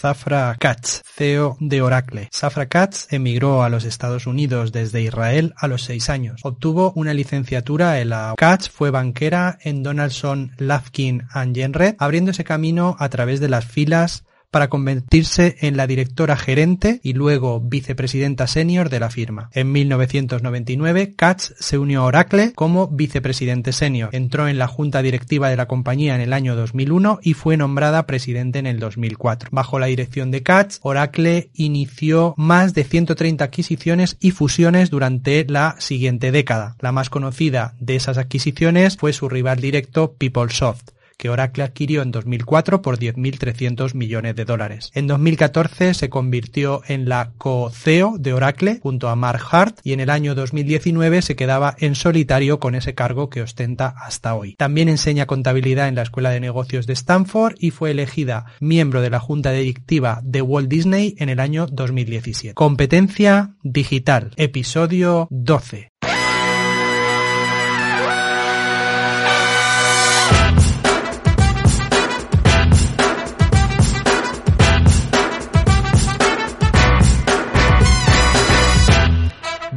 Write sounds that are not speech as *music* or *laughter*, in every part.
Zafra Katz, CEO de Oracle. Zafra Katz emigró a los Estados Unidos desde Israel a los seis años. Obtuvo una licenciatura en la Katz fue banquera en Donaldson, Lafkin and Jenred, abriéndose camino a través de las filas para convertirse en la directora gerente y luego vicepresidenta senior de la firma. En 1999, Katz se unió a Oracle como vicepresidente senior. Entró en la junta directiva de la compañía en el año 2001 y fue nombrada presidente en el 2004. Bajo la dirección de Katz, Oracle inició más de 130 adquisiciones y fusiones durante la siguiente década. La más conocida de esas adquisiciones fue su rival directo PeopleSoft que Oracle adquirió en 2004 por 10.300 millones de dólares. En 2014 se convirtió en la co-CEO de Oracle junto a Mark Hart y en el año 2019 se quedaba en solitario con ese cargo que ostenta hasta hoy. También enseña contabilidad en la Escuela de Negocios de Stanford y fue elegida miembro de la Junta Directiva de Walt Disney en el año 2017. Competencia digital, episodio 12.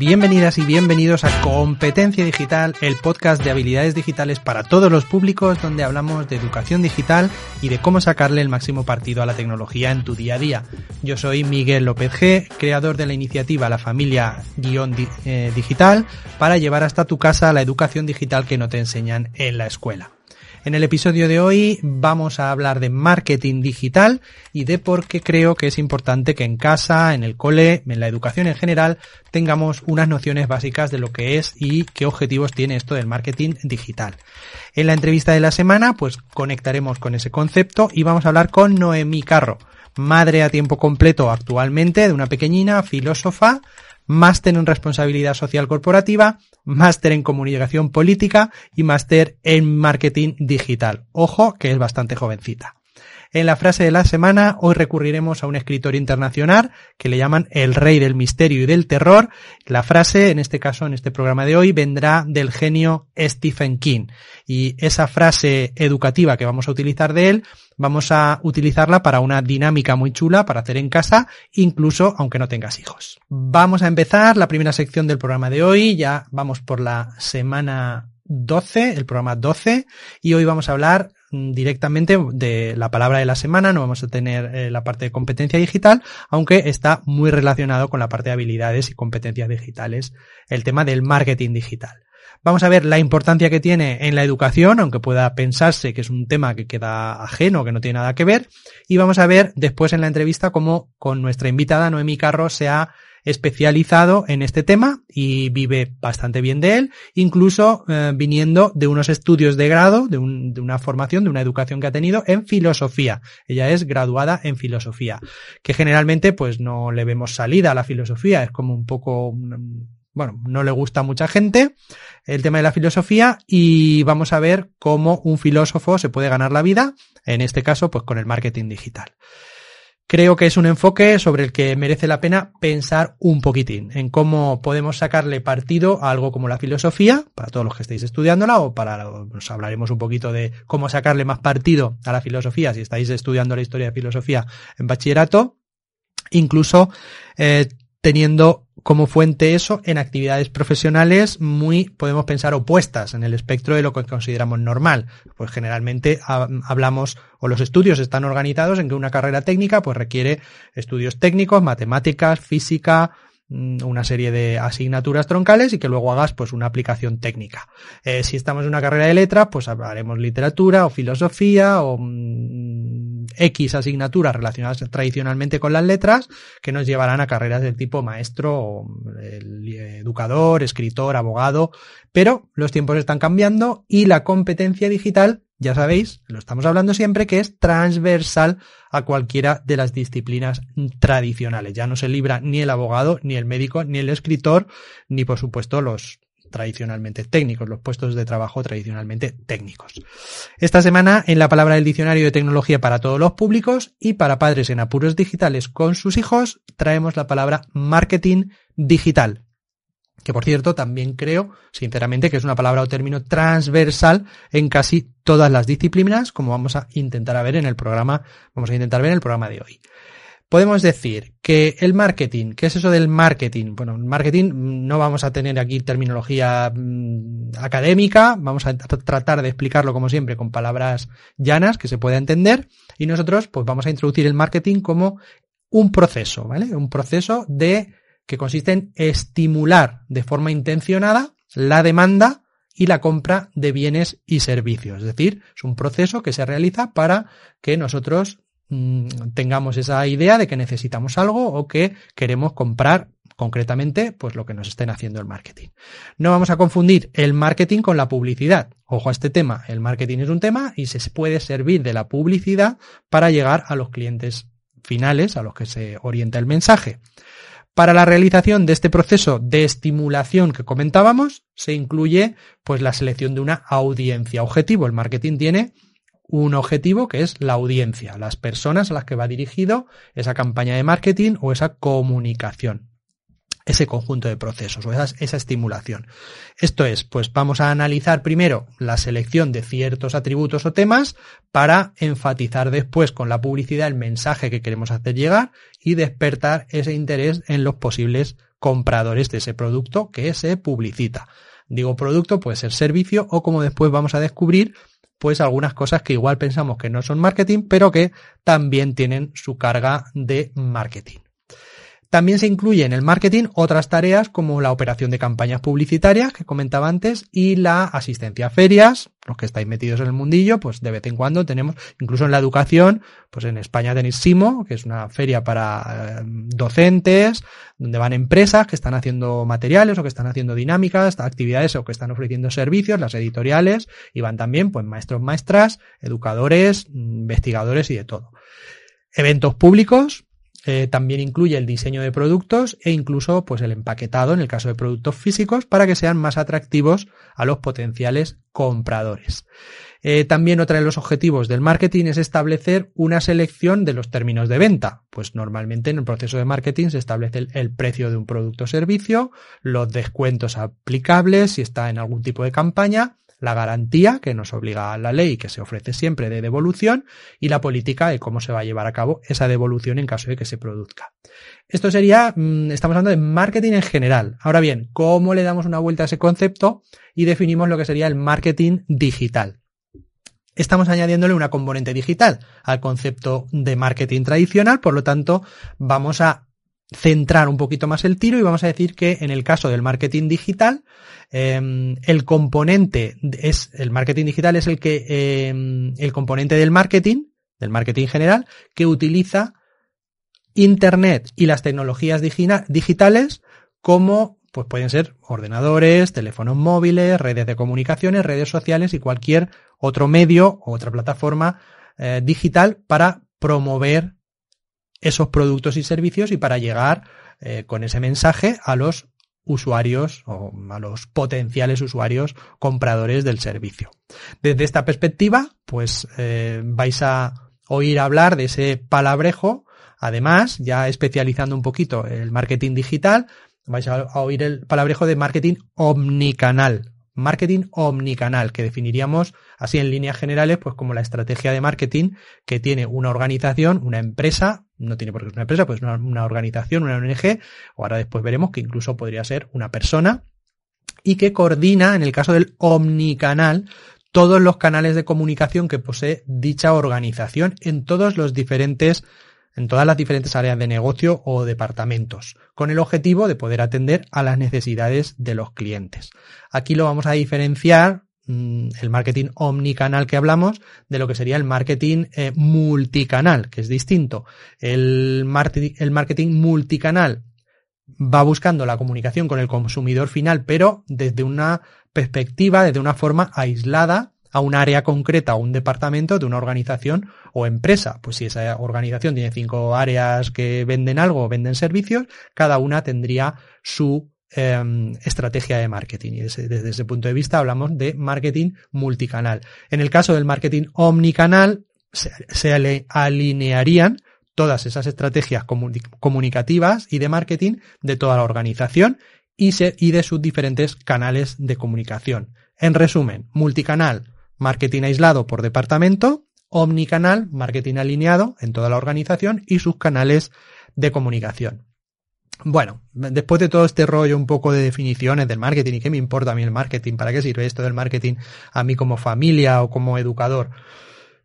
Bienvenidas y bienvenidos a Competencia Digital, el podcast de habilidades digitales para todos los públicos donde hablamos de educación digital y de cómo sacarle el máximo partido a la tecnología en tu día a día. Yo soy Miguel López G, creador de la iniciativa La Familia Guión eh, Digital para llevar hasta tu casa la educación digital que no te enseñan en la escuela. En el episodio de hoy vamos a hablar de marketing digital y de por qué creo que es importante que en casa, en el cole, en la educación en general, tengamos unas nociones básicas de lo que es y qué objetivos tiene esto del marketing digital. En la entrevista de la semana, pues conectaremos con ese concepto y vamos a hablar con Noemí Carro, madre a tiempo completo actualmente de una pequeñina filósofa, máster en responsabilidad social corporativa, máster en comunicación política y máster en marketing digital. Ojo, que es bastante jovencita. En la frase de la semana, hoy recurriremos a un escritor internacional que le llaman el rey del misterio y del terror. La frase, en este caso, en este programa de hoy, vendrá del genio Stephen King. Y esa frase educativa que vamos a utilizar de él, vamos a utilizarla para una dinámica muy chula para hacer en casa, incluso aunque no tengas hijos. Vamos a empezar la primera sección del programa de hoy. Ya vamos por la semana 12, el programa 12, y hoy vamos a hablar directamente de la palabra de la semana, no vamos a tener eh, la parte de competencia digital, aunque está muy relacionado con la parte de habilidades y competencias digitales, el tema del marketing digital. Vamos a ver la importancia que tiene en la educación, aunque pueda pensarse que es un tema que queda ajeno, que no tiene nada que ver, y vamos a ver después en la entrevista cómo con nuestra invitada Noemi Carro se ha especializado en este tema y vive bastante bien de él, incluso eh, viniendo de unos estudios de grado, de, un, de, una formación, de una educación que ha tenido en filosofía. Ella es graduada en filosofía, que generalmente pues no le vemos salida a la filosofía, es como un poco bueno, no le gusta a mucha gente el tema de la filosofía y vamos a ver cómo un filósofo se puede ganar la vida, en este caso, pues con el marketing digital. Creo que es un enfoque sobre el que merece la pena pensar un poquitín en cómo podemos sacarle partido a algo como la filosofía, para todos los que estéis estudiándola, o para, nos hablaremos un poquito de cómo sacarle más partido a la filosofía si estáis estudiando la historia de filosofía en bachillerato, incluso eh, teniendo como fuente eso en actividades profesionales muy, podemos pensar, opuestas en el espectro de lo que consideramos normal. Pues generalmente hablamos o los estudios están organizados en que una carrera técnica pues requiere estudios técnicos, matemáticas, física, mm, una serie de asignaturas troncales y que luego hagas pues una aplicación técnica. Eh, si estamos en una carrera de letras, pues hablaremos literatura o filosofía o mm, X asignaturas relacionadas tradicionalmente con las letras que nos llevarán a carreras del tipo maestro, educador, escritor, abogado, pero los tiempos están cambiando y la competencia digital, ya sabéis, lo estamos hablando siempre, que es transversal a cualquiera de las disciplinas tradicionales. Ya no se libra ni el abogado, ni el médico, ni el escritor, ni por supuesto los tradicionalmente técnicos, los puestos de trabajo tradicionalmente técnicos. Esta semana, en la palabra del diccionario de tecnología para todos los públicos y para padres en apuros digitales con sus hijos, traemos la palabra marketing digital. que por cierto también creo, sinceramente, que es una palabra o término transversal en casi todas las disciplinas, como vamos a intentar ver en el programa, vamos a intentar ver en el programa de hoy. Podemos decir que el marketing, ¿qué es eso del marketing? Bueno, marketing mm, no vamos a tener aquí terminología mm, académica, vamos a tratar de explicarlo como siempre con palabras llanas que se pueda entender y nosotros pues vamos a introducir el marketing como un proceso, ¿vale? Un proceso de que consiste en estimular de forma intencionada la demanda y la compra de bienes y servicios. Es decir, es un proceso que se realiza para que nosotros mm, tengamos esa idea de que necesitamos algo o que queremos comprar concretamente pues lo que nos estén haciendo el marketing. No vamos a confundir el marketing con la publicidad. Ojo a este tema, el marketing es un tema y se puede servir de la publicidad para llegar a los clientes finales a los que se orienta el mensaje. Para la realización de este proceso de estimulación que comentábamos, se incluye pues la selección de una audiencia objetivo. El marketing tiene un objetivo que es la audiencia, las personas a las que va dirigido esa campaña de marketing o esa comunicación ese conjunto de procesos o esa, estimulación. Esto es, pues vamos a analizar primero la selección de ciertos atributos o temas para enfatizar después con la publicidad el mensaje que queremos hacer llegar y despertar ese interés en los posibles compradores de ese producto que se publicita. Digo producto, puede ser servicio o como después vamos a descubrir, pues algunas cosas que igual pensamos que no son marketing, pero que también tienen su carga de marketing. También se incluye en el marketing otras tareas como la operación de campañas publicitarias que comentaba antes y la asistencia a ferias. Los que estáis metidos en el mundillo, pues de vez en cuando tenemos, incluso en la educación, pues en España tenéis SIMO, que es una feria para eh, docentes, donde van empresas que están haciendo materiales o que están haciendo dinámicas, actividades o que están ofreciendo servicios, las editoriales, y van también pues maestros, maestras, educadores, investigadores y de todo. Eventos públicos, eh, también incluye el diseño de productos e incluso pues el empaquetado en el caso de productos físicos para que sean más atractivos a los potenciales compradores. Eh, también otro de los objetivos del marketing es establecer una selección de los términos de venta. Pues normalmente en el proceso de marketing se establece el precio de un producto o servicio, los descuentos aplicables si está en algún tipo de campaña la garantía que nos obliga a la ley que se ofrece siempre de devolución y la política de cómo se va a llevar a cabo esa devolución en caso de que se produzca. Esto sería, mm, estamos hablando de marketing en general. Ahora bien, ¿cómo le damos una vuelta a ese concepto y definimos lo que sería el marketing digital? Estamos añadiéndole una componente digital al concepto de marketing tradicional, por lo tanto, vamos a centrar un poquito más el tiro y vamos a decir que en el caso del marketing digital, em, el componente es, el marketing digital es el que, em, el componente del marketing, del marketing general, que utiliza Internet y las tecnologías digitales como pues pueden ser ordenadores, teléfonos móviles, redes de comunicaciones, redes sociales y cualquier otro medio o otra plataforma eh, digital para promover esos productos y servicios y para llegar eh, con ese mensaje a los usuarios o a los potenciales usuarios compradores del servicio. Desde esta perspectiva, pues eh, vais a oír hablar de ese palabrejo. Además, ya especializando un poquito el marketing digital, vais a oír el palabrejo de marketing omnicanal marketing omnicanal, que definiríamos así en líneas generales, pues como la estrategia de marketing que tiene una organización, una empresa, no tiene por qué ser una empresa, pues una, una organización, una ONG, o ahora después veremos que incluso podría ser una persona, y que coordina, en el caso del omnicanal, todos los canales de comunicación que posee dicha organización en todos los diferentes en todas las diferentes áreas de negocio o departamentos, con el objetivo de poder atender a las necesidades de los clientes. Aquí lo vamos a diferenciar mm, el marketing omnicanal que hablamos de lo que sería el marketing eh, multicanal, que es distinto. El, el marketing multicanal va buscando la comunicación con el consumidor final, pero desde una perspectiva, desde una forma aislada a un área concreta o un departamento de una organización o empresa. Pues si esa organización tiene cinco áreas que venden algo o venden servicios, cada una tendría su em, estrategia de marketing. Y desde, ese punto de vista hablamos de marketing multicanal. En el caso del marketing omnicanal, se, se alinearían todas esas estrategias comunicativas y de marketing de toda la organización y de sus diferentes canales de comunicación. En resumen, multicanal, marketing aislado por departamento, omnicanal, marketing alineado en toda la organización y sus canales de comunicación. Bueno, después de todo este rollo un poco de definiciones del marketing y qué me importa a mí el marketing, para qué sirve esto del marketing a mí como familia o como educador,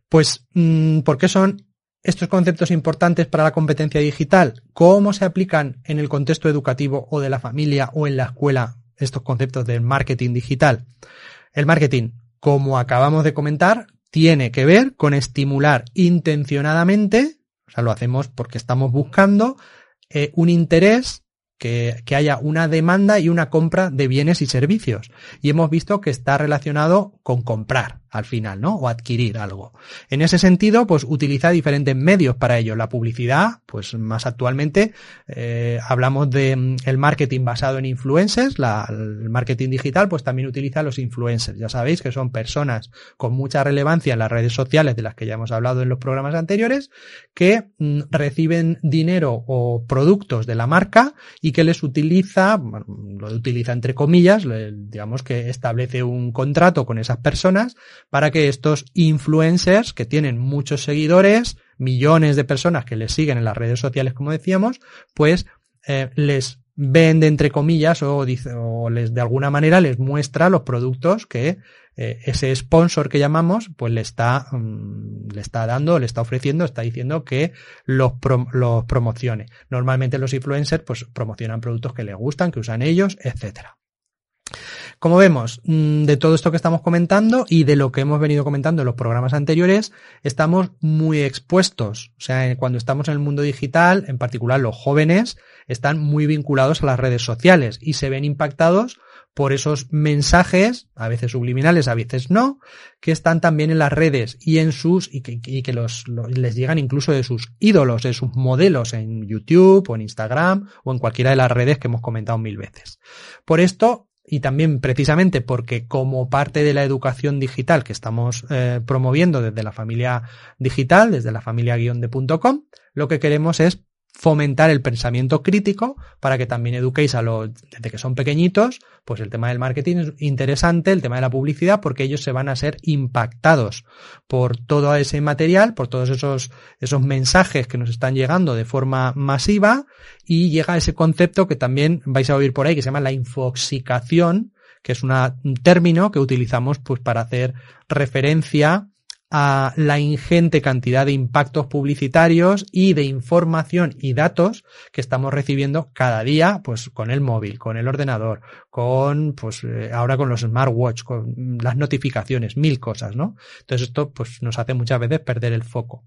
pues, mm, ¿por qué son estos conceptos importantes para la competencia digital? ¿Cómo se aplican en el contexto educativo o de la familia o en la escuela estos conceptos del marketing digital? El marketing, como acabamos de comentar, tiene que ver con estimular intencionadamente, o sea, lo hacemos porque estamos buscando eh, un interés que, que, haya una demanda y una compra de bienes y servicios. Y hemos visto que está relacionado con comprar al final, ¿no? O adquirir algo. En ese sentido, pues utiliza diferentes medios para ello. La publicidad, pues más actualmente eh, hablamos de mm, el marketing basado en influencers, la, el marketing digital, pues también utiliza los influencers. Ya sabéis que son personas con mucha relevancia en las redes sociales de las que ya hemos hablado en los programas anteriores, que mm, reciben dinero o productos de la marca y que les utiliza, bueno, lo utiliza entre comillas, digamos que establece un contrato con esas personas para que estos influencers que tienen muchos seguidores, millones de personas que les siguen en las redes sociales, como decíamos, pues eh, les vende entre comillas o, dice, o les de alguna manera les muestra los productos que eh, ese sponsor que llamamos pues le está mm, le está dando le está ofreciendo está diciendo que los, los promocione. Normalmente los influencers pues promocionan productos que les gustan que usan ellos etcétera como vemos, mm, de todo esto que estamos comentando y de lo que hemos venido comentando en los programas anteriores, estamos muy expuestos. O sea, cuando estamos en el mundo digital, en particular los jóvenes, están muy vinculados a las redes sociales y se ven impactados por esos mensajes, a veces subliminales, a veces no, que están también en las redes y en sus, y que, les llegan incluso de sus ídolos, de sus modelos en YouTube o en Instagram o en cualquiera de las redes que hemos comentado mil veces. Por esto, y también precisamente porque como parte de la educación digital que estamos eh, promoviendo desde la familia digital, desde la familia guion de .com, lo que queremos es fomentar el pensamiento crítico para que también eduquéis a los, desde que son pequeñitos, pues el tema del marketing es interesante, el tema de la publicidad, porque ellos se van a ser impactados por todo ese material, por todos esos, esos mensajes que nos están llegando de forma masiva y llega ese concepto que también vais a oír por ahí que se llama la infoxicación, que es un término que utilizamos pues para hacer referencia a la ingente cantidad de impactos publicitarios y de información y datos que estamos recibiendo cada día, pues con el móvil, con el ordenador, con, pues eh, ahora con los smartwatch, con las notificaciones, mil cosas, ¿no? Entonces esto, pues nos hace muchas veces perder el foco.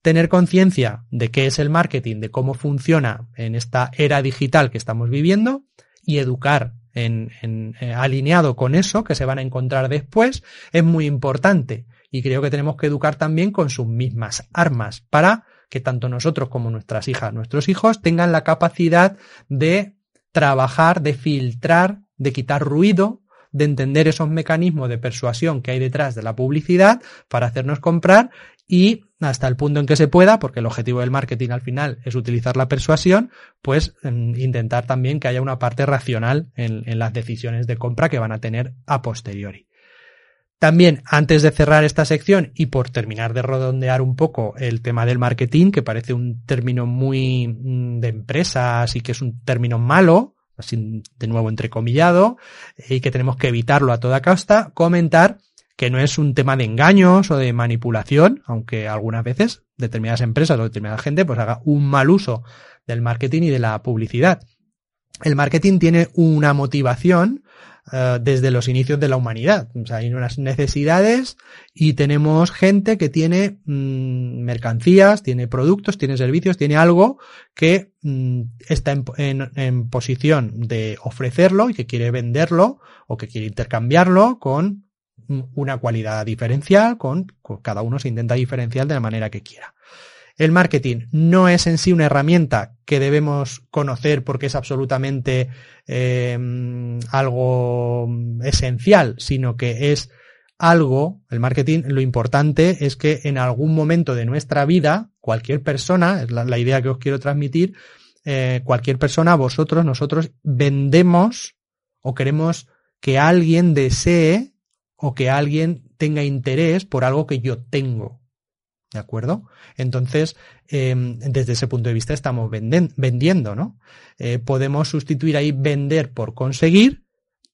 Tener conciencia de qué es el marketing, de cómo funciona en esta era digital que estamos viviendo y educar en, en eh, alineado con eso que se van a encontrar después es muy importante y creo que tenemos que educar también con sus mismas armas para que tanto nosotros como nuestras hijas, nuestros hijos tengan la capacidad de trabajar, de filtrar, de quitar ruido, de entender esos mecanismos de persuasión que hay detrás de la publicidad para hacernos comprar y hasta el punto en que se pueda, porque el objetivo del marketing al final es utilizar la persuasión, pues mm, intentar también que haya una parte racional en, en las decisiones de compra que van a tener a posteriori. También, antes de cerrar esta sección y por terminar de redondear un poco el tema del marketing, que parece un término muy mm, de empresas y que es un término malo, así de nuevo entrecomillado, y que tenemos que evitarlo a toda costa, comentar que no es un tema de engaños o de manipulación, aunque algunas veces determinadas empresas o determinada gente pues haga un mal uso del marketing y de la publicidad. El marketing tiene una motivación eh, desde los inicios de la humanidad. O sea, hay unas necesidades y tenemos gente que tiene mm, mercancías, tiene productos, tiene servicios, tiene algo que mm, está en, posición de ofrecerlo y que quiere venderlo o que quiere intercambiarlo con una cualidad diferencial, con cada uno se intenta diferenciar de la manera que quiera. El marketing no es en sí una herramienta que debemos conocer porque es absolutamente em, algo esencial, sino que es algo, el marketing, lo importante es que en algún momento de nuestra vida, cualquier persona, es la, idea que os quiero transmitir, eh, cualquier persona, vosotros, nosotros, vendemos o queremos que alguien desee o que alguien tenga interés por algo que yo tengo. ¿De acuerdo? Entonces, em, desde ese punto de vista estamos vendiendo, ¿no? Eh, podemos sustituir ahí vender por conseguir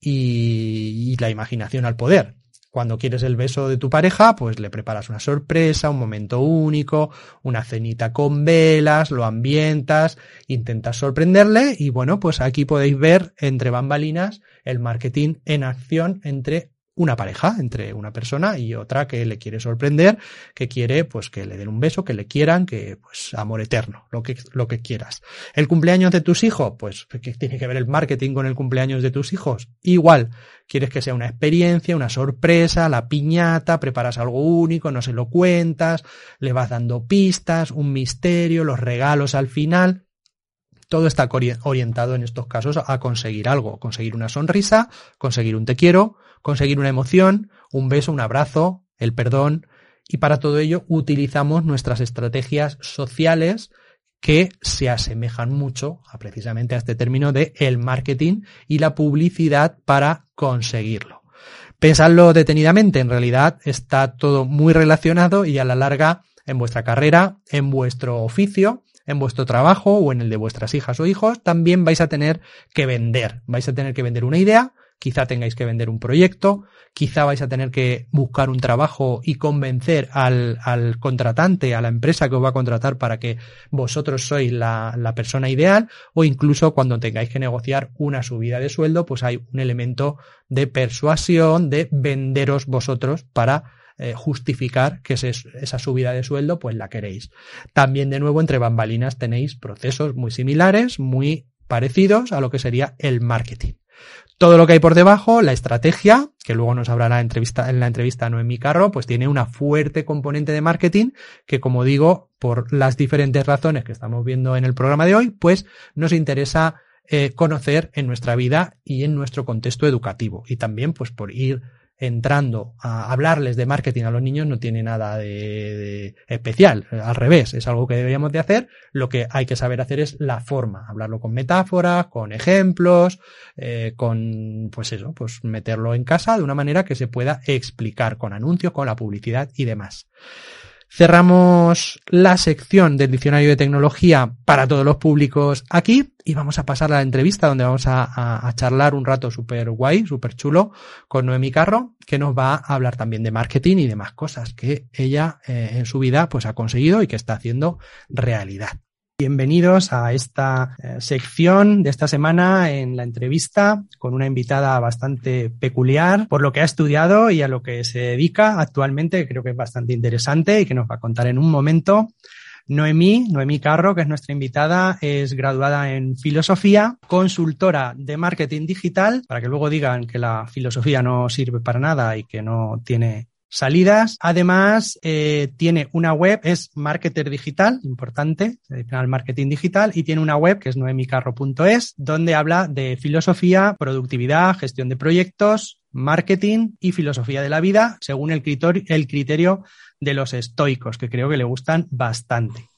y, la imaginación al poder. Cuando quieres el beso de tu pareja, pues le preparas una sorpresa, un momento único, una cenita con velas, lo ambientas, intentas sorprenderle y bueno, pues aquí podéis ver entre bambalinas el marketing en acción entre una pareja entre una persona y otra que le quiere sorprender, que quiere pues que le den un beso, que le quieran, que pues amor eterno, lo que, lo que quieras. El cumpleaños de tus hijos, pues ¿qué tiene que ver el marketing con el cumpleaños de tus hijos? Igual, quieres que sea una experiencia, una sorpresa, la piñata, preparas algo único, no se lo cuentas, le vas dando pistas, un misterio, los regalos al final. Todo está orientado en estos casos a conseguir algo, conseguir una sonrisa, conseguir un te quiero, conseguir una emoción, un beso, un abrazo, el perdón, y para todo ello utilizamos nuestras estrategias sociales que se asemejan mucho a precisamente a este término de el marketing y la publicidad para conseguirlo. Pensadlo detenidamente, en realidad está todo muy relacionado y a la larga en vuestra carrera, en vuestro oficio, en vuestro trabajo o en el de vuestras hijas o hijos, también vais a tener que vender. Vais a tener que vender una idea, quizá tengáis que vender un proyecto, quizá vais a tener que buscar un trabajo y convencer al, al contratante, a la empresa que os va a contratar para que vosotros sois la, la persona ideal, o incluso cuando tengáis que negociar una subida de sueldo, pues hay un elemento de persuasión, de venderos vosotros para eh, justificar que esa subida de sueldo pues la queréis. También de nuevo entre bambalinas tenéis procesos muy similares, muy parecidos a lo que sería el marketing. Todo lo que hay por debajo, la estrategia, que luego nos hablará entrevista, en la entrevista Noemi Carro, pues tiene una fuerte componente de marketing que, como digo, por las diferentes razones que estamos viendo en el programa de hoy, pues nos interesa eh, conocer en nuestra vida y en nuestro contexto educativo. Y también, pues, por ir entrando a hablarles de marketing a los niños no tiene nada de, especial, al revés, es algo que deberíamos de hacer, lo que hay que saber hacer es la forma, hablarlo con metáforas, con ejemplos, eh, con, pues eso, pues meterlo en casa de una manera que se pueda explicar con anuncios, con la publicidad y demás. Cerramos la sección del diccionario de tecnología para todos los públicos aquí y vamos a pasar a la entrevista donde vamos a, charlar un rato súper guay, súper chulo con Noemi Carro, que nos va a hablar también de marketing y demás cosas que ella eh, en su vida pues ha conseguido y que está haciendo realidad. Bienvenidos a esta eh, sección de esta semana en la entrevista con una invitada bastante peculiar por lo que ha estudiado y a lo que se dedica actualmente. Creo que es bastante interesante y que nos va a contar en un momento. Noemí, Noemí Carro, que es nuestra invitada, es graduada en filosofía, consultora de marketing digital, para que luego digan que la filosofía no sirve para nada y que no tiene salidas. Además, eh, tiene una web, es marketer digital, importante, el canal marketing digital, y tiene una web que es noemicarro.es, donde habla de filosofía, productividad, gestión de proyectos, marketing y filosofía de la vida, según el criterio, el criterio de los estoicos, que creo que le gustan bastante.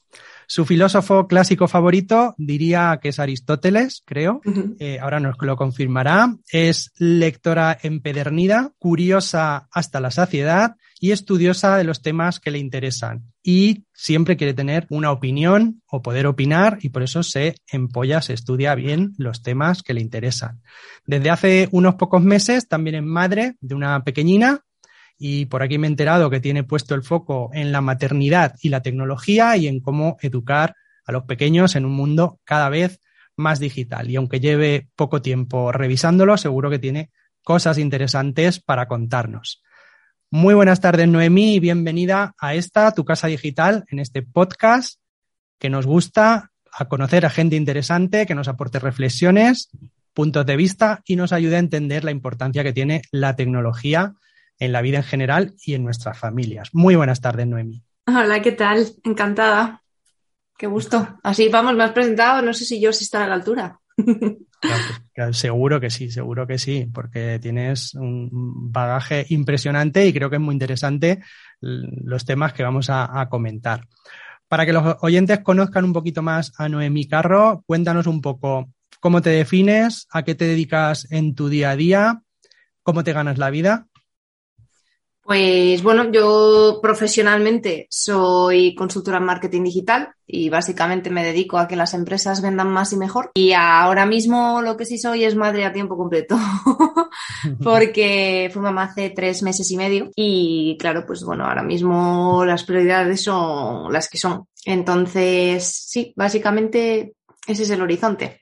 Su filósofo clásico favorito diría que es Aristóteles, creo. Eh, ahora nos lo confirmará. Es lectora empedernida, curiosa hasta la saciedad y estudiosa de los temas que le interesan. Y siempre quiere tener una opinión o poder opinar y por eso se empolla, se estudia bien los temas que le interesan. Desde hace unos pocos meses también es madre de una pequeñina y por aquí me he enterado que tiene puesto el foco en la maternidad y la tecnología y en cómo educar a los pequeños en un mundo cada vez más digital. Y aunque lleve poco tiempo revisándolo, seguro que tiene cosas interesantes para contarnos. Muy buenas tardes, Noemí, y bienvenida a esta, tu casa digital, en este podcast que nos gusta a conocer a gente interesante, que nos aporte reflexiones, puntos de vista y nos ayude a entender la importancia que tiene la tecnología en la vida en general y en nuestras familias. Muy buenas tardes, Noemi. Hola, ¿qué tal? Encantada. Qué gusto. Así vamos, me has presentado, no sé si yo sí estaré a la altura. seguro que sí, seguro que sí, porque tienes un bagaje impresionante y creo que es muy interesante los temas que vamos a, comentar. Para que los oyentes conozcan un poquito más a Noemí Carro, cuéntanos un poco cómo te defines, a qué te dedicas en tu día a día, cómo te ganas la vida. Pues bueno, yo profesionalmente soy consultora en marketing digital y básicamente me dedico a que las empresas vendan más y mejor. Y ahora mismo lo que sí soy es madre a tiempo completo, *laughs* porque fui mamá hace tres meses y medio y claro, pues bueno, ahora mismo las prioridades son las que son. Entonces, sí, básicamente ese es el horizonte.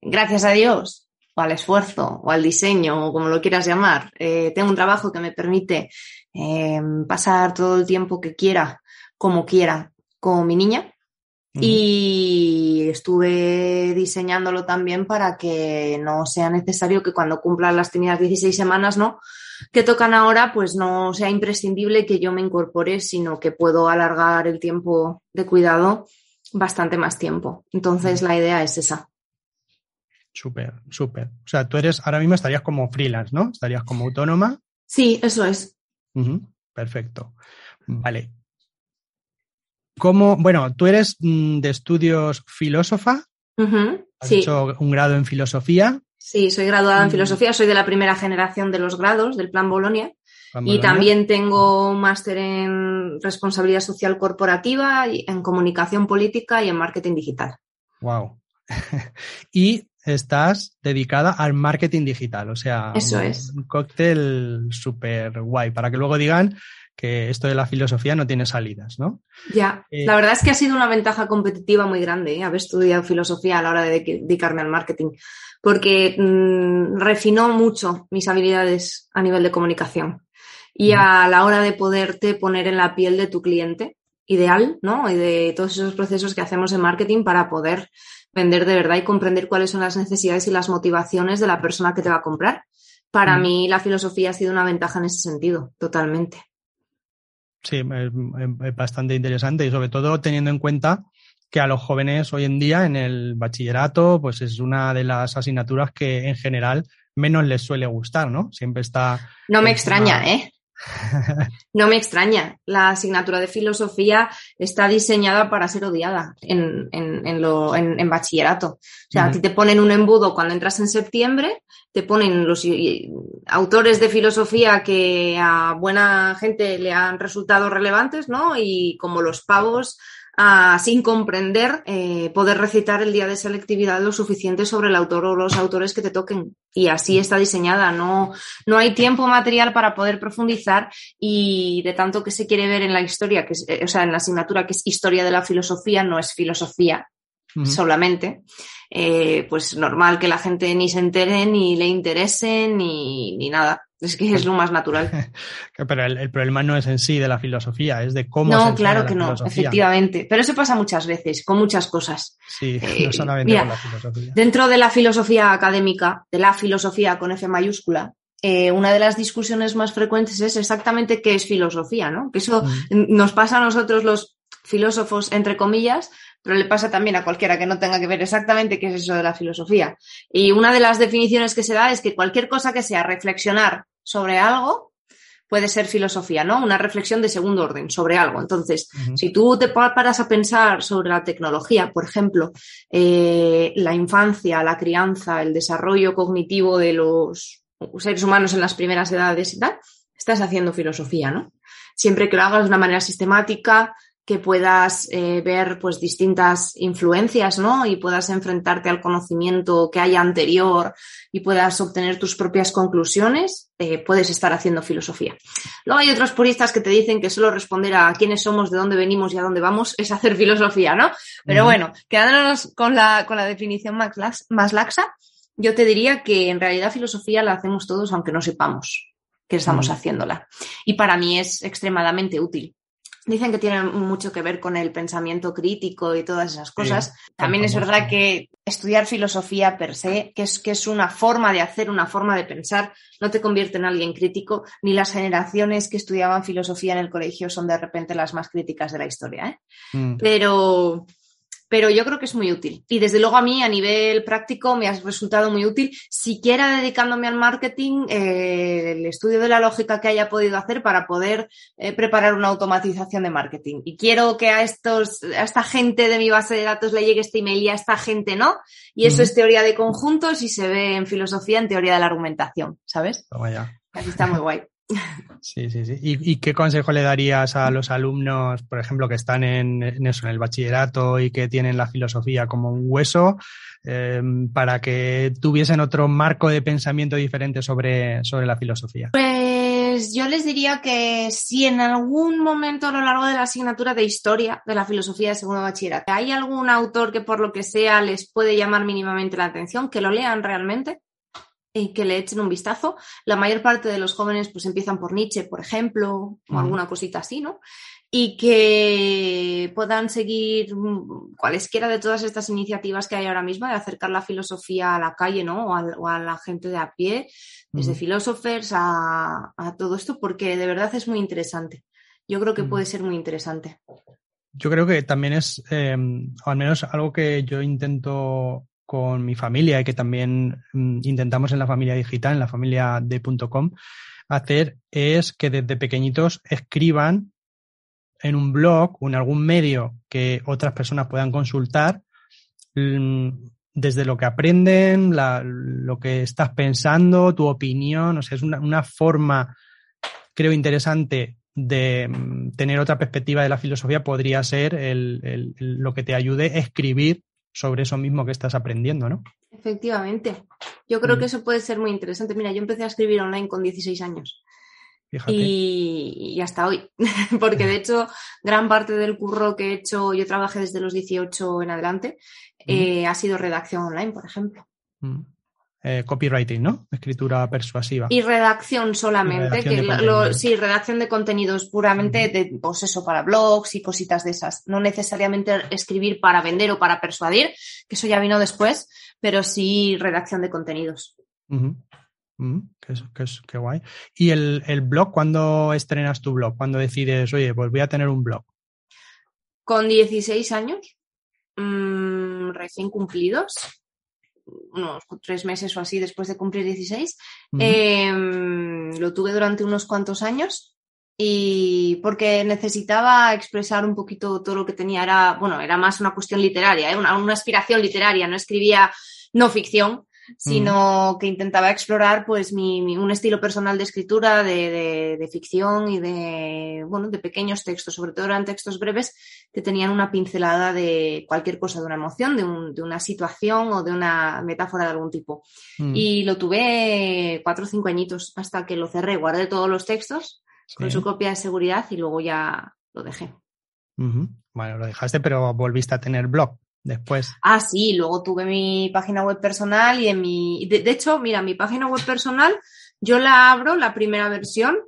Gracias a Dios, o al esfuerzo o al diseño o como lo quieras llamar. Eh, tengo un trabajo que me permite eh, pasar todo el tiempo que quiera, como quiera, con mi niña. Y estuve diseñándolo también para que no sea necesario que cuando cumpla las tenidas 16 semanas, ¿no? Que tocan ahora, pues no sea imprescindible que yo me incorpore, sino que puedo alargar el tiempo de cuidado bastante más tiempo. Entonces, la idea es esa. Súper, súper. O sea, tú eres, ahora mismo estarías como freelance, ¿no? Estarías como autónoma. Sí, eso es. perfecto. Vale. ¿Cómo, bueno, tú eres mm, de estudios filósofa? Has hecho un grado en filosofía. Sí, soy graduada en mm. filosofía, soy de la primera generación de los grados del Plan Bolonia. Y también tengo un máster en responsabilidad social corporativa, en comunicación política y en marketing digital. Wow. *laughs* y estás dedicada al marketing digital, o sea, Eso es. un cóctel súper guay, para que luego digan que esto de la filosofía no tiene salidas, ¿no? Ya, eh, la verdad es que ha sido una ventaja competitiva muy grande ¿eh? haber estudiado filosofía a la hora de dedicarme al marketing, porque mm, refinó mucho mis habilidades a nivel de comunicación y a la hora de poderte poner en la piel de tu cliente ideal, ¿no? Y de todos esos procesos que hacemos en marketing para poder vender de verdad y comprender cuáles son las necesidades y las motivaciones de la persona que te va a comprar. Para mm. mí la filosofía ha sido una ventaja en ese sentido, totalmente. Sí, es, bastante interesante y sobre todo teniendo en cuenta que a los jóvenes hoy en día en el bachillerato pues es una de las asignaturas que en general menos les suele gustar, ¿no? Siempre está... No me extraña, ¿eh? No me extraña. La asignatura de filosofía está diseñada para ser odiada en, en, bachillerato. O sea, a ti te ponen un embudo cuando entras en septiembre, te ponen los autores de filosofía que a buena gente le han resultado relevantes, ¿no? Y como los pavos sin comprender, eh, poder recitar el día de selectividad lo suficiente sobre el autor o los autores que te toquen. Y así está diseñada. No, no hay tiempo material para poder profundizar y de tanto que se quiere ver en la historia, que eh, o sea, en la asignatura que es historia de la filosofía, no es filosofía solamente. Eh, pues normal que la gente ni se entere, ni le interese, ni, ni nada. Es que es lo más natural. *laughs* Pero el, problema no es en sí de la filosofía, es de cómo. No, claro que no, efectivamente. Pero eso pasa muchas veces, con muchas cosas. Sí, *laughs* no eh, solamente con la filosofía. Dentro de la filosofía académica, de la filosofía con F mayúscula, eh, una de las discusiones más frecuentes es exactamente qué es filosofía, ¿no? Que eso mm. nos pasa a nosotros los filósofos, entre comillas, pero le pasa también a cualquiera que no tenga que ver exactamente qué es eso de la filosofía. Y una de las definiciones que se da es que cualquier cosa que sea reflexionar sobre algo puede ser filosofía, ¿no? Una reflexión de segundo orden sobre algo. Entonces, si tú te paras a pensar sobre la tecnología, por ejemplo, eh, la infancia, la crianza, el desarrollo cognitivo de los seres humanos en las primeras edades y tal, estás haciendo filosofía, ¿no? Siempre que lo hagas de una manera sistemática, que puedas eh, ver pues distintas influencias, ¿no? Y puedas enfrentarte al conocimiento que haya anterior y puedas obtener tus propias conclusiones, eh, puedes estar haciendo filosofía. Luego hay otros puristas que te dicen que solo responder a quiénes somos, de dónde venimos y a dónde vamos es hacer filosofía, ¿no? Pero bueno, quedándonos con la, con la definición más, más laxa, yo te diría que en realidad filosofía la hacemos todos aunque no sepamos que estamos haciéndola. Y para mí es extremadamente útil. Dicen que tiene mucho que ver con el pensamiento crítico y todas esas cosas. También es verdad que estudiar filosofía per se, que es, que es una forma de hacer, una forma de pensar, no te convierte en alguien crítico, ni las generaciones que estudiaban filosofía en el colegio son de repente las más críticas de la historia. ¿eh? Mm. Pero pero yo creo que es muy útil. Y desde luego a mí, a nivel práctico, me ha resultado muy útil, siquiera dedicándome al marketing, eh, el estudio de la lógica que haya podido hacer para poder eh, preparar una automatización de marketing. Y quiero que a estos, a esta gente de mi base de datos le llegue este email y a esta gente no. Y eso es teoría de conjuntos y se ve en filosofía en teoría de la argumentación, ¿sabes? Así está muy guay. Sí, sí, sí. ¿Y, qué consejo le darías a los alumnos, por ejemplo, que están en, eso, en el bachillerato y que tienen la filosofía como un hueso, em, para que tuviesen otro marco de pensamiento diferente sobre, sobre la filosofía? Pues yo les diría que si en algún momento a lo largo de la asignatura de historia de la filosofía de segundo bachillerato hay algún autor que por lo que sea les puede llamar mínimamente la atención, que lo lean realmente que le echen un vistazo. La mayor parte de los jóvenes pues empiezan por Nietzsche, por ejemplo, o alguna cosita así, ¿no? Y que puedan seguir mm, cualesquiera de todas estas iniciativas que hay ahora mismo de acercar la filosofía a la calle, ¿no? O a, la gente de a pie, desde filósofos a, todo esto, porque de verdad es muy interesante. Yo creo que puede ser muy interesante. Yo creo que también es, em, o al menos algo que yo intento con mi familia y que también mm, intentamos en la familia digital, en la familia de .com, hacer es que desde pequeñitos escriban en un blog o en algún medio que otras personas puedan consultar mm, desde lo que aprenden, lo que estás pensando, tu opinión, o sea, es una, forma, creo, interesante de mm, tener otra perspectiva de la filosofía, podría ser lo que te ayude a escribir sobre eso mismo que estás aprendiendo, ¿no? Efectivamente. Yo creo mm. que eso puede ser muy interesante. Mira, yo empecé a escribir online con 16 años. Fíjate. Y, hasta hoy, *laughs* porque de hecho gran parte del curro que he hecho, yo trabajé desde los 18 en adelante, mm. eh, ha sido redacción online, por ejemplo. Mm. Eh, copywriting, ¿no? Escritura persuasiva. Y redacción solamente, que sí, redacción de contenidos puramente de, pues eso, para blogs y cositas de esas. No necesariamente escribir para vender o para persuadir, que eso ya vino después, pero sí redacción de contenidos. qué, guay. ¿Y el, blog, cuándo estrenas tu blog? ¿Cuándo decides, oye, pues voy a tener un blog? Con 16 años, mm, recién cumplidos unos tres meses o así después de cumplir 16. Em, lo tuve durante unos cuantos años y porque necesitaba expresar un poquito todo lo que tenía. Era, bueno, era más una cuestión literaria, ¿eh? una, una aspiración literaria. No escribía no ficción, sino que intentaba explorar pues mi, un estilo personal de escritura, de, ficción y de, bueno, de pequeños textos, sobre todo eran textos breves que tenían una pincelada de cualquier cosa, de una emoción, de, una situación o de una metáfora de algún tipo. Mm. Y lo tuve cuatro o cinco añitos hasta que lo cerré, guardé todos los textos con su copia de seguridad y luego ya lo dejé. Bueno, lo dejaste, pero volviste a tener blog después. Ah, sí, luego tuve mi página web personal y en mi... De, hecho, mira, mi página web personal, yo la abro, la primera versión,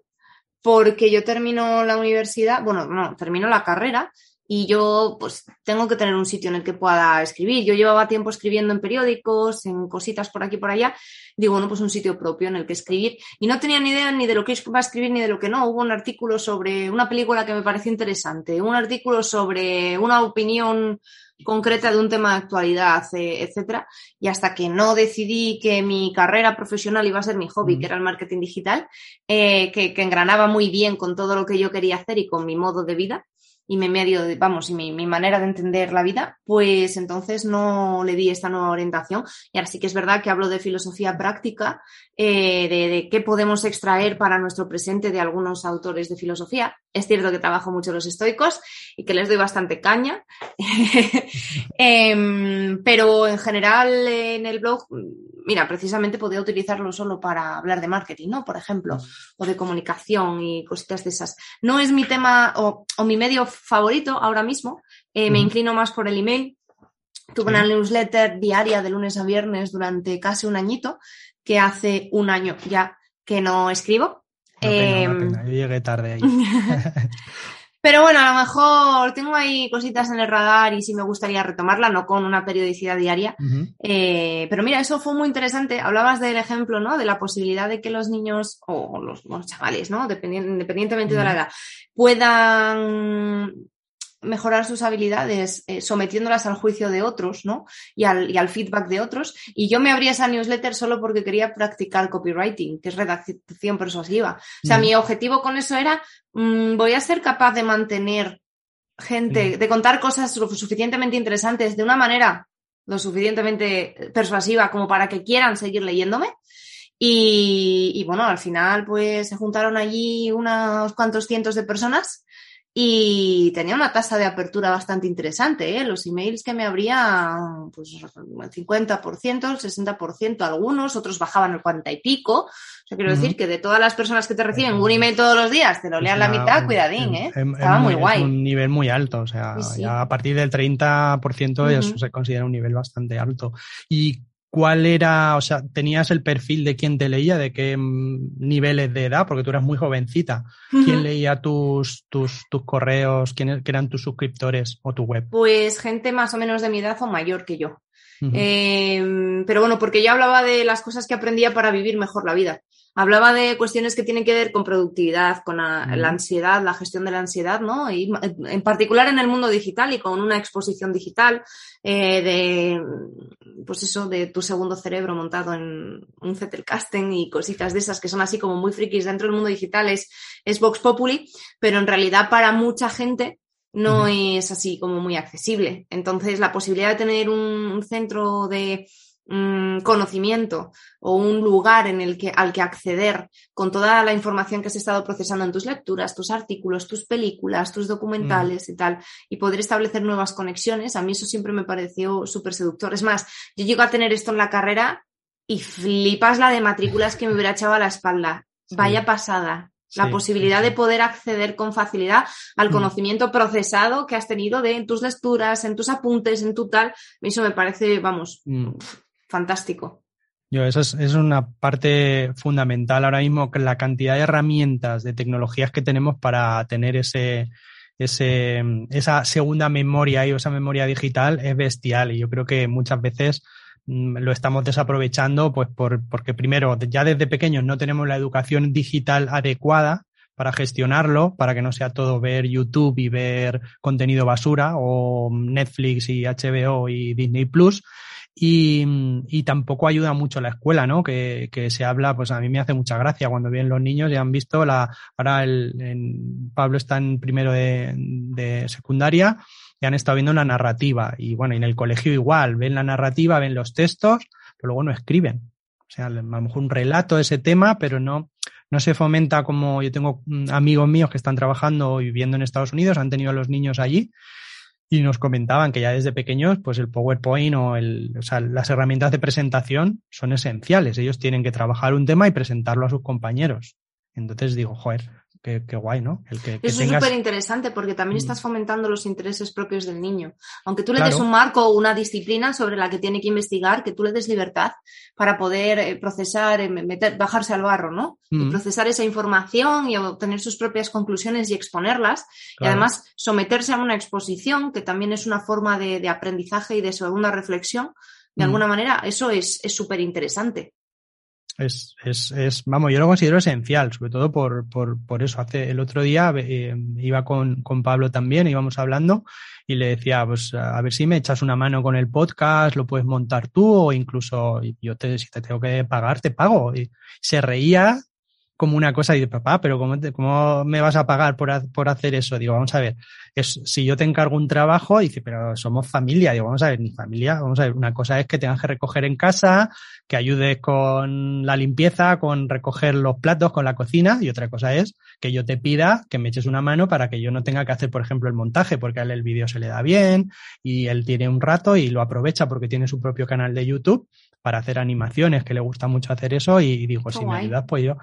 porque yo termino la universidad, bueno, no, termino la carrera y yo pues tengo que tener un sitio en el que pueda escribir. Yo llevaba tiempo escribiendo en periódicos, en cositas por aquí y por allá. Digo, bueno, pues un sitio propio en el que escribir. Y no tenía ni idea ni de lo que iba a escribir ni de lo que no. Hubo un artículo sobre una película que me pareció interesante, un artículo sobre una opinión concreta de un tema de actualidad, etcétera. Y hasta que no decidí que mi carrera profesional iba a ser mi hobby, que era el marketing digital, eh, que, que, engranaba muy bien con todo lo que yo quería hacer y con mi modo de vida, y mi medio, de, vamos, y mi, mi, manera de entender la vida, pues entonces no le di esta nueva orientación. Y ahora sí que es verdad que hablo de filosofía práctica, eh, de, de, qué podemos extraer para nuestro presente de algunos autores de filosofía. Es cierto que trabajo mucho los estoicos y que les doy bastante caña, *laughs* eh, pero en general en el blog mira, precisamente podía utilizarlo solo para hablar de marketing, ¿no? Por ejemplo, o de comunicación y cositas de esas. No es mi tema o, mi medio favorito ahora mismo, eh, me inclino más por el email. Tuve una newsletter diaria de lunes a viernes durante casi un añito, que hace un año ya que no escribo. Em, Yo llegué tarde ahí. *laughs* Pero bueno, a lo mejor tengo ahí cositas en el radar y sí me gustaría retomarla, no con una periodicidad diaria. Eh, pero mira, eso fue muy interesante. Hablabas del ejemplo, ¿no? De la posibilidad de que los niños o los, chavales, ¿no? independientemente de la edad, puedan mejorar sus habilidades eh, sometiéndolas al juicio de otros, ¿no? Y al, y al, feedback de otros. Y yo me abrí esa newsletter solo porque quería practicar copywriting, que es redacción persuasiva. O sea, mi objetivo con eso era, mmm, voy a ser capaz de mantener gente, de contar cosas lo suficientemente interesantes de una manera lo suficientemente persuasiva como para que quieran seguir leyéndome. Y, y, bueno, al final pues se juntaron allí unos cuantos cientos de personas y tenía una tasa de apertura bastante interesante. ¿eh? Los emails que me abrían, pues el 50%, el 60%, algunos, otros bajaban el 40 y pico. O sea, quiero decir que de todas las personas que te reciben un email todos los días, te lo lean la mitad, cuidadín, ¿eh? Estaba muy, guay. Es un nivel muy alto, o sea, ya a partir del 30% eso se considera un nivel bastante alto. ¿Y cuál era, o sea, tenías el perfil de quién te leía, de qué mm, niveles de edad, porque tú eras muy jovencita. ¿Quién leía tus, tus, tus correos? ¿Quiénes eran tus suscriptores o tu web? Pues gente más o menos de mi edad o mayor que yo. eh, pero bueno, porque yo hablaba de las cosas que aprendía para vivir mejor la vida. Hablaba de cuestiones que tienen que ver con productividad, con la, la, ansiedad, la gestión de la ansiedad, ¿no? Y en particular en el mundo digital y con una exposición digital eh, de, pues eso, de tu segundo cerebro montado en un Zettelkasten y cositas de esas que son así como muy frikis dentro del mundo digital es, es Vox Populi, pero en realidad para mucha gente no uh -huh. es así como muy accesible. Entonces, la posibilidad de tener un centro de Mm, conocimiento o un lugar en el que, al que acceder con toda la información que has estado procesando en tus lecturas, tus artículos, tus películas, tus documentales mm. y tal, y poder establecer nuevas conexiones, a mí eso siempre me pareció súper seductor. Es más, yo llego a tener esto en la carrera y flipas la de matrículas que me hubiera echado a la espalda. Sí. Vaya pasada. La sí, posibilidad sí, de poder acceder con facilidad al mm. conocimiento procesado que has tenido de en tus lecturas, en tus apuntes, en tu tal. Eso me parece, vamos, fantástico. Yo, eso es, es, una parte fundamental ahora mismo, la cantidad de herramientas, de tecnologías que tenemos para tener ese, ese, esa segunda memoria y esa memoria digital es bestial. Y yo creo que muchas veces mm, lo estamos desaprovechando, pues por, porque primero, ya desde pequeños no tenemos la educación digital adecuada para gestionarlo, para que no sea todo ver YouTube y ver contenido basura o Netflix y HBO y Disney Plus y, y, tampoco ayuda mucho la escuela, ¿no? Que, que, se habla, pues a mí me hace mucha gracia cuando vienen los niños y han visto la, ahora el, en, Pablo está en primero de, de, secundaria y han estado viendo la narrativa y bueno, en el colegio igual, ven la narrativa, ven los textos, pero luego no escriben. O sea, a lo mejor un relato de ese tema, pero no, no se fomenta como yo tengo mm, amigos míos que están trabajando y viviendo en Estados Unidos, han tenido a los niños allí y nos comentaban que ya desde pequeños, pues el PowerPoint o, el, o sea, las herramientas de presentación son esenciales. Ellos tienen que trabajar un tema y presentarlo a sus compañeros. Entonces digo, joder, Qué, qué, guay, ¿no? El que, que Eso tengas... es súper interesante porque también mm. estás fomentando los intereses propios del niño. Aunque tú le claro. des un marco o una disciplina sobre la que tiene que investigar, que tú le des libertad para poder eh, procesar, eh, meter, bajarse al barro, ¿no? Mm. Y procesar esa información y obtener sus propias conclusiones y exponerlas. Claro. Y además someterse a una exposición, que también es una forma de, de aprendizaje y de segunda reflexión. De mm. alguna manera, eso es súper interesante. Es, es, es, vamos, yo lo considero esencial, sobre todo por, por, por eso. Hace el otro día eh, iba con, con Pablo también, íbamos hablando y le decía, pues a ver si me echas una mano con el podcast, lo puedes montar tú o incluso yo te, si te tengo que pagar, te pago. Y se reía como una cosa y dice, papá, pero ¿cómo, te, ¿cómo me vas a pagar por, por hacer eso? Digo, vamos a ver, es, si yo te encargo un trabajo, dice, pero somos familia. Digo, vamos a ver, ni familia, vamos a ver, una cosa es que tengas que recoger en casa, que ayudes con la limpieza, con recoger los platos, con la cocina, y otra cosa es que yo te pida que me eches una mano para que yo no tenga que hacer, por ejemplo, el montaje, porque a él el vídeo se le da bien y él tiene un rato y lo aprovecha porque tiene su propio canal de YouTube para hacer animaciones, que le gusta mucho hacer eso, y digo, si me ayudas, pues yo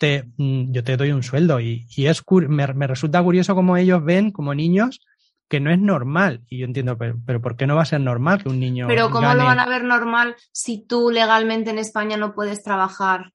te, mm, yo te doy un sueldo. Y, y es me, me, resulta curioso cómo ellos ven como niños que no es normal. Y yo entiendo, pero, pero ¿por qué no va a ser normal que un niño. Pero ¿cómo gane... lo van a ver normal si tú legalmente en España no puedes trabajar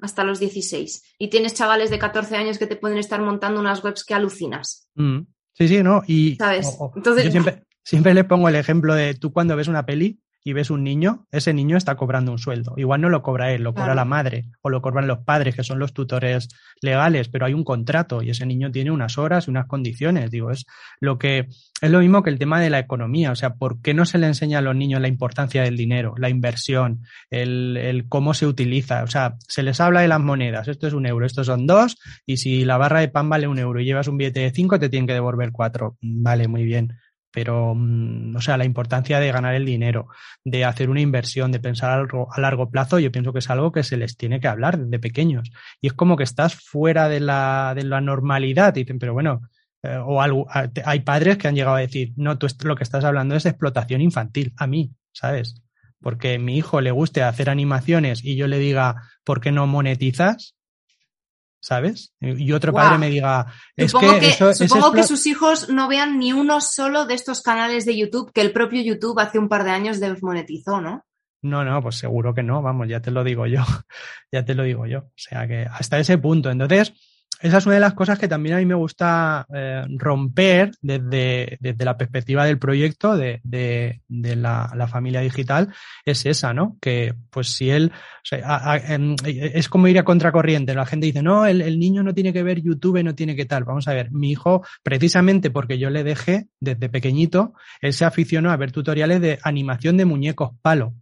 hasta los 16 y tienes chavales de 14 años que te pueden estar montando unas webs que alucinas? Mm, sí, sí, ¿no? Y ¿Sabes? O, o, Entonces... yo siempre, siempre le pongo el ejemplo de tú cuando ves una peli y ves un niño, ese niño está cobrando un sueldo. Igual no lo cobra él, lo cobra la madre o lo cobran los padres, que son los tutores legales, pero hay un contrato y ese niño tiene unas horas y unas condiciones. Digo, es lo que es lo mismo que el tema de la economía. O sea, ¿por qué no se le enseña a los niños la importancia del dinero, la inversión, el, el cómo se utiliza? O sea, se les habla de las monedas. Esto es un euro, estos son dos, y si la barra de pan vale un euro y llevas un billete de cinco, te tienen que devolver cuatro. Vale, muy bien pero, mm, o sea, la importancia de ganar el dinero, de hacer una inversión, de pensar a largo, plazo, yo pienso que es algo que se les tiene que hablar desde pequeños. Y es como que estás fuera de la, de la normalidad y dicen, pero bueno, eh, o algo, hay padres que han llegado a decir, no, tú lo que estás hablando es explotación infantil, a mí, ¿sabes? Porque mi hijo le guste hacer animaciones y yo le diga, ¿por qué no monetizas? ¿Sabes? Y otro padre me diga, es supongo que, supongo que sus hijos no vean ni uno solo de estos canales de YouTube que el propio YouTube hace un par de años desmonetizó, ¿no? No, no, pues seguro que no, vamos, ya te lo digo yo, *laughs* ya te lo digo yo. O sea que hasta ese punto. Entonces, esa es una de las cosas que también a mí me gusta eh, romper desde, desde, la perspectiva del proyecto de, de, la, familia digital, es esa, ¿no? Que pues si él, em, es como ir a contracorriente, la gente dice, no, el, el, niño no tiene que ver YouTube, no tiene que tal. Vamos a ver, mi hijo, precisamente porque yo le dejé desde pequeñito, él se aficionó a ver tutoriales de animación de muñecos palo,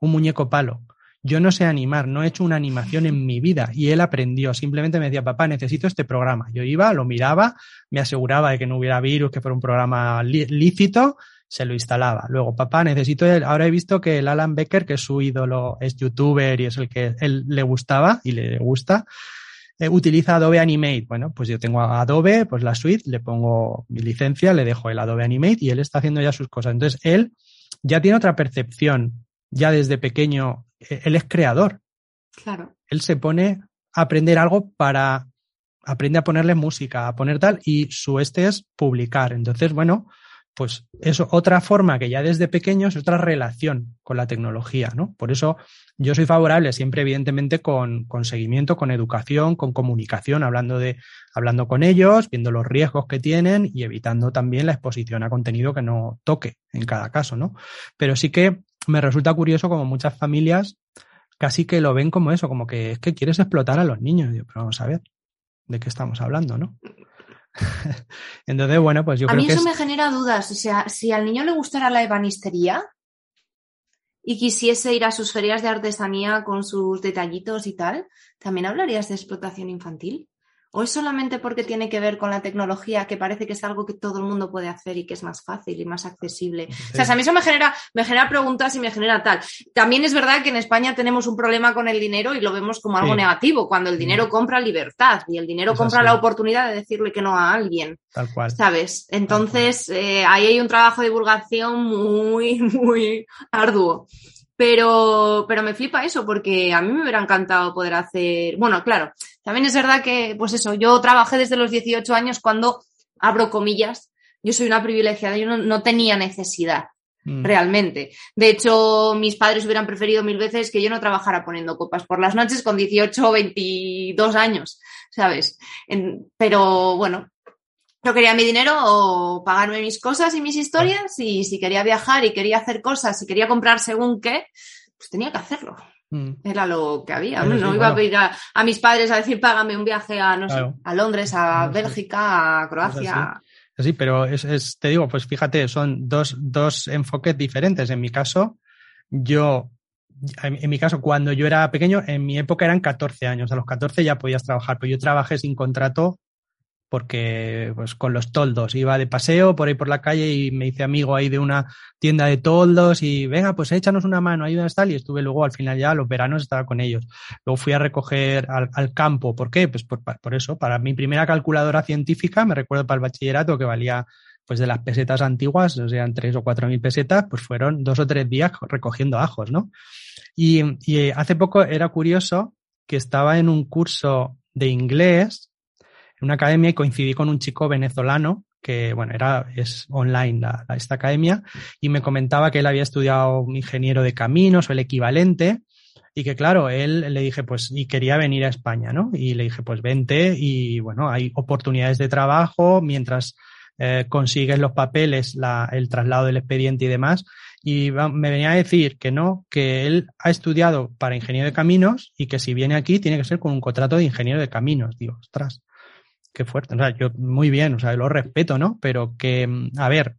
un muñeco palo. Yo no sé animar, no he hecho una animación en mi vida y él aprendió. Simplemente me decía, papá, necesito este programa. Yo iba, lo miraba, me aseguraba de que no hubiera virus, que fuera un programa lícito, se lo instalaba. Luego, papá, necesito, ahora he visto que el Alan Becker, que es su ídolo, es youtuber y es el que él le gustaba y le gusta, eh, utiliza Adobe Animate. Bueno, pues yo tengo Adobe, pues la suite, le pongo mi licencia, le dejo el Adobe Animate y él está haciendo ya sus cosas. Entonces, él ya tiene otra percepción ya desde pequeño, él es creador. Claro. Él se pone a aprender algo para, aprende a ponerle música, a poner tal, y su este es publicar. Entonces, bueno, pues es otra forma que ya desde pequeño es otra relación con la tecnología, ¿no? Por eso yo soy favorable siempre, evidentemente, con, con, seguimiento, con educación, con comunicación, hablando de, hablando con ellos, viendo los riesgos que tienen y evitando también la exposición a contenido que no toque en cada caso, ¿no? Pero sí que me resulta curioso como muchas familias casi que lo ven como eso, como que es que quieres explotar a los niños. pero vamos a ver de qué estamos hablando, ¿no? *laughs* Entonces, bueno, pues yo a creo que. A mí eso me genera dudas. O sea, si al niño le gustara la ebanistería y quisiese ir a sus ferias de artesanía con sus detallitos y tal, ¿también hablarías de explotación infantil? ¿O es solamente porque tiene que ver con la tecnología que parece que es algo que todo el mundo puede hacer y que es más fácil y más accesible? O sea, a mí eso me genera, me genera preguntas y me genera tal. También es verdad que en España tenemos un problema con el dinero y lo vemos como algo negativo, cuando el dinero compra libertad y el dinero compra la oportunidad de decirle que no a alguien. Tal cual. ¿Sabes? Entonces, eh, ahí hay un trabajo de divulgación muy, *laughs* muy arduo. Pero, pero me flipa eso, porque a mí me hubiera encantado poder hacer. Bueno, claro, también es verdad que, pues eso, yo trabajé desde los 18 años cuando, abro comillas, yo soy una privilegiada, yo no, tenía necesidad. Mm. Realmente. De hecho, mis padres hubieran preferido mil veces que yo no trabajara poniendo copas por las noches con 18 o 22 años, ¿sabes? pero bueno, yo quería mi dinero o pagarme mis cosas y mis historias y si quería viajar y quería hacer cosas y quería comprar según qué, pues tenía que hacerlo. Mm. Era lo que había. no, iba a pedir a, mis padres a decir págame un viaje a, no sé, a Londres, a Bélgica, a Croacia. Sí, pero es, te digo, pues fíjate, son dos, dos enfoques diferentes. En mi caso, yo en mi caso, cuando yo era pequeño, en mi época eran 14 años. A los 14 ya podías trabajar, pero yo trabajé sin contrato porque pues con los toldos iba de paseo por ahí por la calle y me hice amigo ahí de una tienda de toldos y venga, pues échanos una mano, ayúdanos tal y estuve luego al final ya los veranos estaba con ellos. Luego fui a recoger al, campo, ¿por qué? Pues por, por, eso, para mi primera calculadora científica, me recuerdo para el bachillerato que valía pues de las pesetas antiguas, o sea, tres o cuatro mil pesetas, pues fueron dos o tres días recogiendo ajos, ¿no? Y, y hace poco era curioso que estaba en un curso de inglés en una academia y coincidí con un chico venezolano que, bueno, era, es online esta academia y me comentaba que él había estudiado un ingeniero de caminos o el equivalente y que claro, él le dije pues y quería venir a España, ¿no? Y le dije pues vente y bueno, hay oportunidades de trabajo mientras eh, consigues los papeles, la, el traslado del expediente y demás. y me venía a decir que no, que él ha estudiado para ingeniero de caminos y que si viene aquí tiene que ser con un contrato de ingeniero de caminos. Digo, ostras, qué fuerte. O sea, yo muy bien, o sea, lo respeto, ¿no? Pero que, a ver,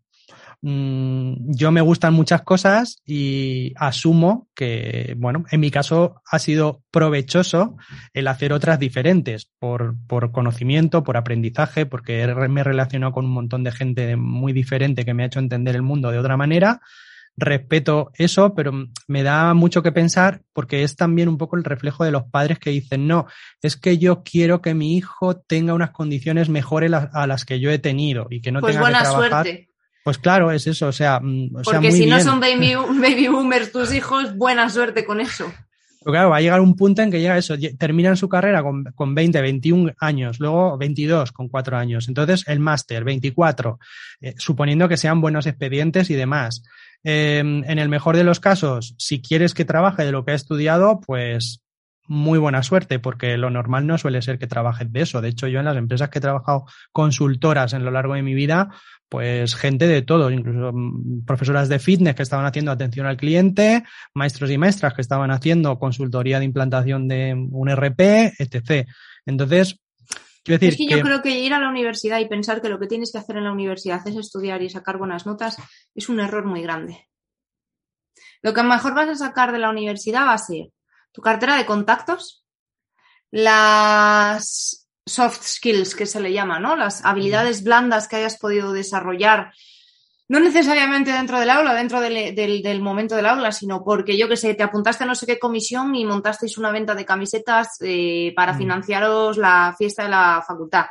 Mm, yo me gustan muchas cosas y asumo que, bueno, en mi caso ha sido provechoso el hacer otras diferentes por, por conocimiento, por aprendizaje, porque me he relacionado con un montón de gente muy diferente que me ha hecho entender el mundo de otra manera. Respeto eso, pero me da mucho que pensar porque es también un poco el reflejo de los padres que dicen, no, es que yo quiero que mi hijo tenga unas condiciones mejores a las que yo he tenido y que no pues tenga buena que trabajar. Suerte. Pues claro, es eso, o sea, mm, o Porque sea, muy si no bien. son baby, *laughs* baby boomers tus hijos, buena suerte con eso. Pero claro, va a llegar un punto en que llega eso, terminan su carrera con, con 20, 21 años, luego 22 con 4 años. Entonces, el máster, 24, eh, suponiendo que sean buenos expedientes y demás. Eh, en el mejor de los casos, si quieres que trabaje de lo que ha estudiado, pues muy buena suerte, porque lo normal no suele ser que trabajes de eso. De hecho, yo en las empresas que he trabajado consultoras en lo largo de mi vida, pues gente de todo, incluso mm, profesoras de fitness que estaban haciendo atención al cliente, maestros y maestras que estaban haciendo consultoría de implantación de un RP, etc. Entonces, decir Es que yo creo que ir a la universidad y pensar que lo que tienes que hacer en la universidad es estudiar y sacar buenas notas es un error muy grande. Lo que mejor vas a sacar de la universidad va a ser tu cartera de contactos, las soft skills que se le llama, ¿no? Las habilidades blandas que hayas podido desarrollar, no necesariamente dentro del aula, dentro del, del- del momento del aula, sino porque yo que sé, te apuntaste a no sé qué comisión y montasteis una venta de camisetas eh, para Mm. financiaros la fiesta de la facultad.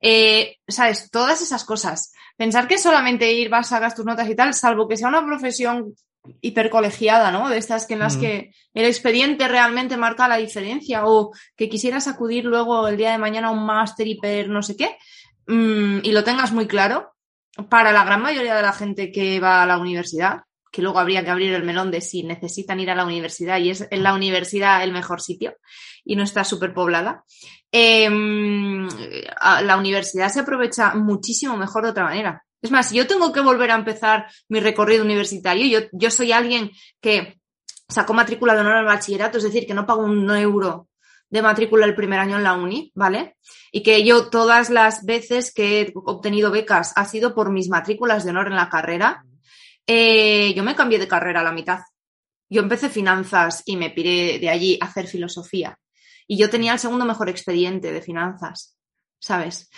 Eh, ¿Sabes? Todas esas cosas. Pensar que solamente ir, vas, hagas tus notas y tal, salvo que sea una profesión hipercolegiada, ¿no? De estas que en las Mm. que el expediente realmente marca la diferencia o que quisieras acudir luego el día de mañana a un máster hiper no sé qué mm, y lo tengas muy claro, para la gran mayoría de la gente que va a la universidad, que luego habría que abrir el melón de si necesitan ir a la universidad y es en la universidad el mejor sitio y no está superpoblada, eh, la universidad se aprovecha muchísimo mejor de otra manera. Es más, yo tengo que volver a empezar mi recorrido universitario, yo, yo soy alguien que sacó matrícula de honor al bachillerato, es decir, que no pago un euro de matrícula el primer año en la uni, ¿vale? Y que yo todas las veces que he obtenido becas ha sido por mis matrículas de honor en la carrera. Eh, yo me cambié de carrera a la mitad. Yo empecé finanzas y me piré de allí a hacer filosofía. Y yo tenía el segundo mejor expediente de finanzas, ¿sabes?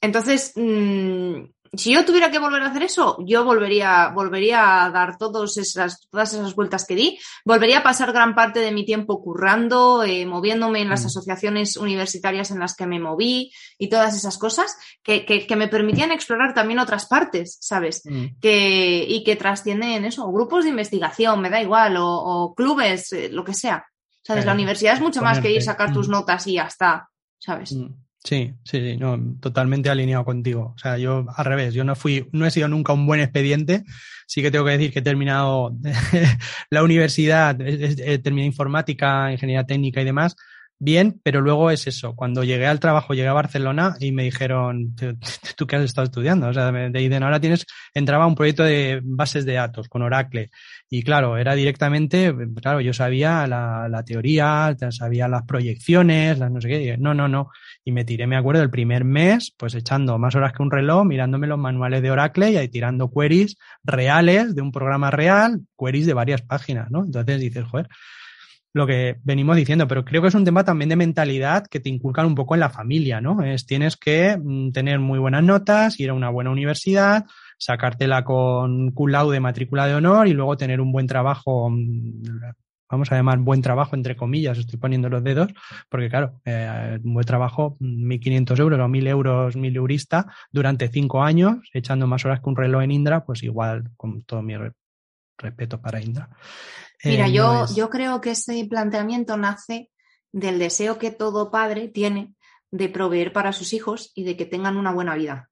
Entonces, mm, si yo tuviera que volver a hacer eso, yo volvería, volvería a dar todos esas, todas esas vueltas que di, volvería a pasar gran parte de mi tiempo currando, eh, moviéndome en las Mm. asociaciones universitarias en las que me moví y todas esas cosas que, que- que me permitían explorar también otras partes, ¿sabes? Mm. que, y que trascienden eso, grupos de investigación, me da igual, o, o clubes, eh, lo que sea. ¿Sabes? Eh, la universidad es mucho más que ir, sacar tus mm. notas y ya está, ¿sabes? Mm, Sí, sí, sí, no, totalmente alineado contigo. O sea, yo al revés, yo no fui, no he sido nunca un buen expediente. Sí que tengo que decir que he terminado *laughs* la universidad, he- he terminado informática, ingeniería técnica y demás, bien, pero luego es eso. Cuando llegué al trabajo, llegué a Barcelona y me dijeron, ¿tú, qué has estado estudiando? O sea, me dicen, ahora tienes, entraba un proyecto de bases de datos con Oracle. Y claro, era directamente, claro, yo sabía la, la teoría, sabía las proyecciones, las no sé qué. no, no, no. Y me tiré, me acuerdo, el primer mes, pues echando más horas que un reloj, mirándome los manuales de Oracle y ahí tirando queries reales de un programa real, queries de varias páginas, ¿no? Entonces dices, joder, lo que venimos diciendo, pero creo que es un tema también de mentalidad que te inculcan un poco en la familia, ¿no? Es tienes que mm, tener muy buenas notas, ir a una buena universidad, sacártela con cum laude, matrícula de honor y luego tener un buen trabajo, mm, vamos a llamar buen trabajo entre comillas, estoy poniendo los dedos, porque claro, eh, un buen trabajo, 1.500 euros o 1.000 euros, 1.000 eurista durante cinco años, echando más horas que un reloj en Indra, pues igual, con todo mi re- respeto para Indra. Mira, eh, yo, no es- yo creo que ese planteamiento nace del deseo que todo padre tiene de proveer para sus hijos y de que tengan una buena vida.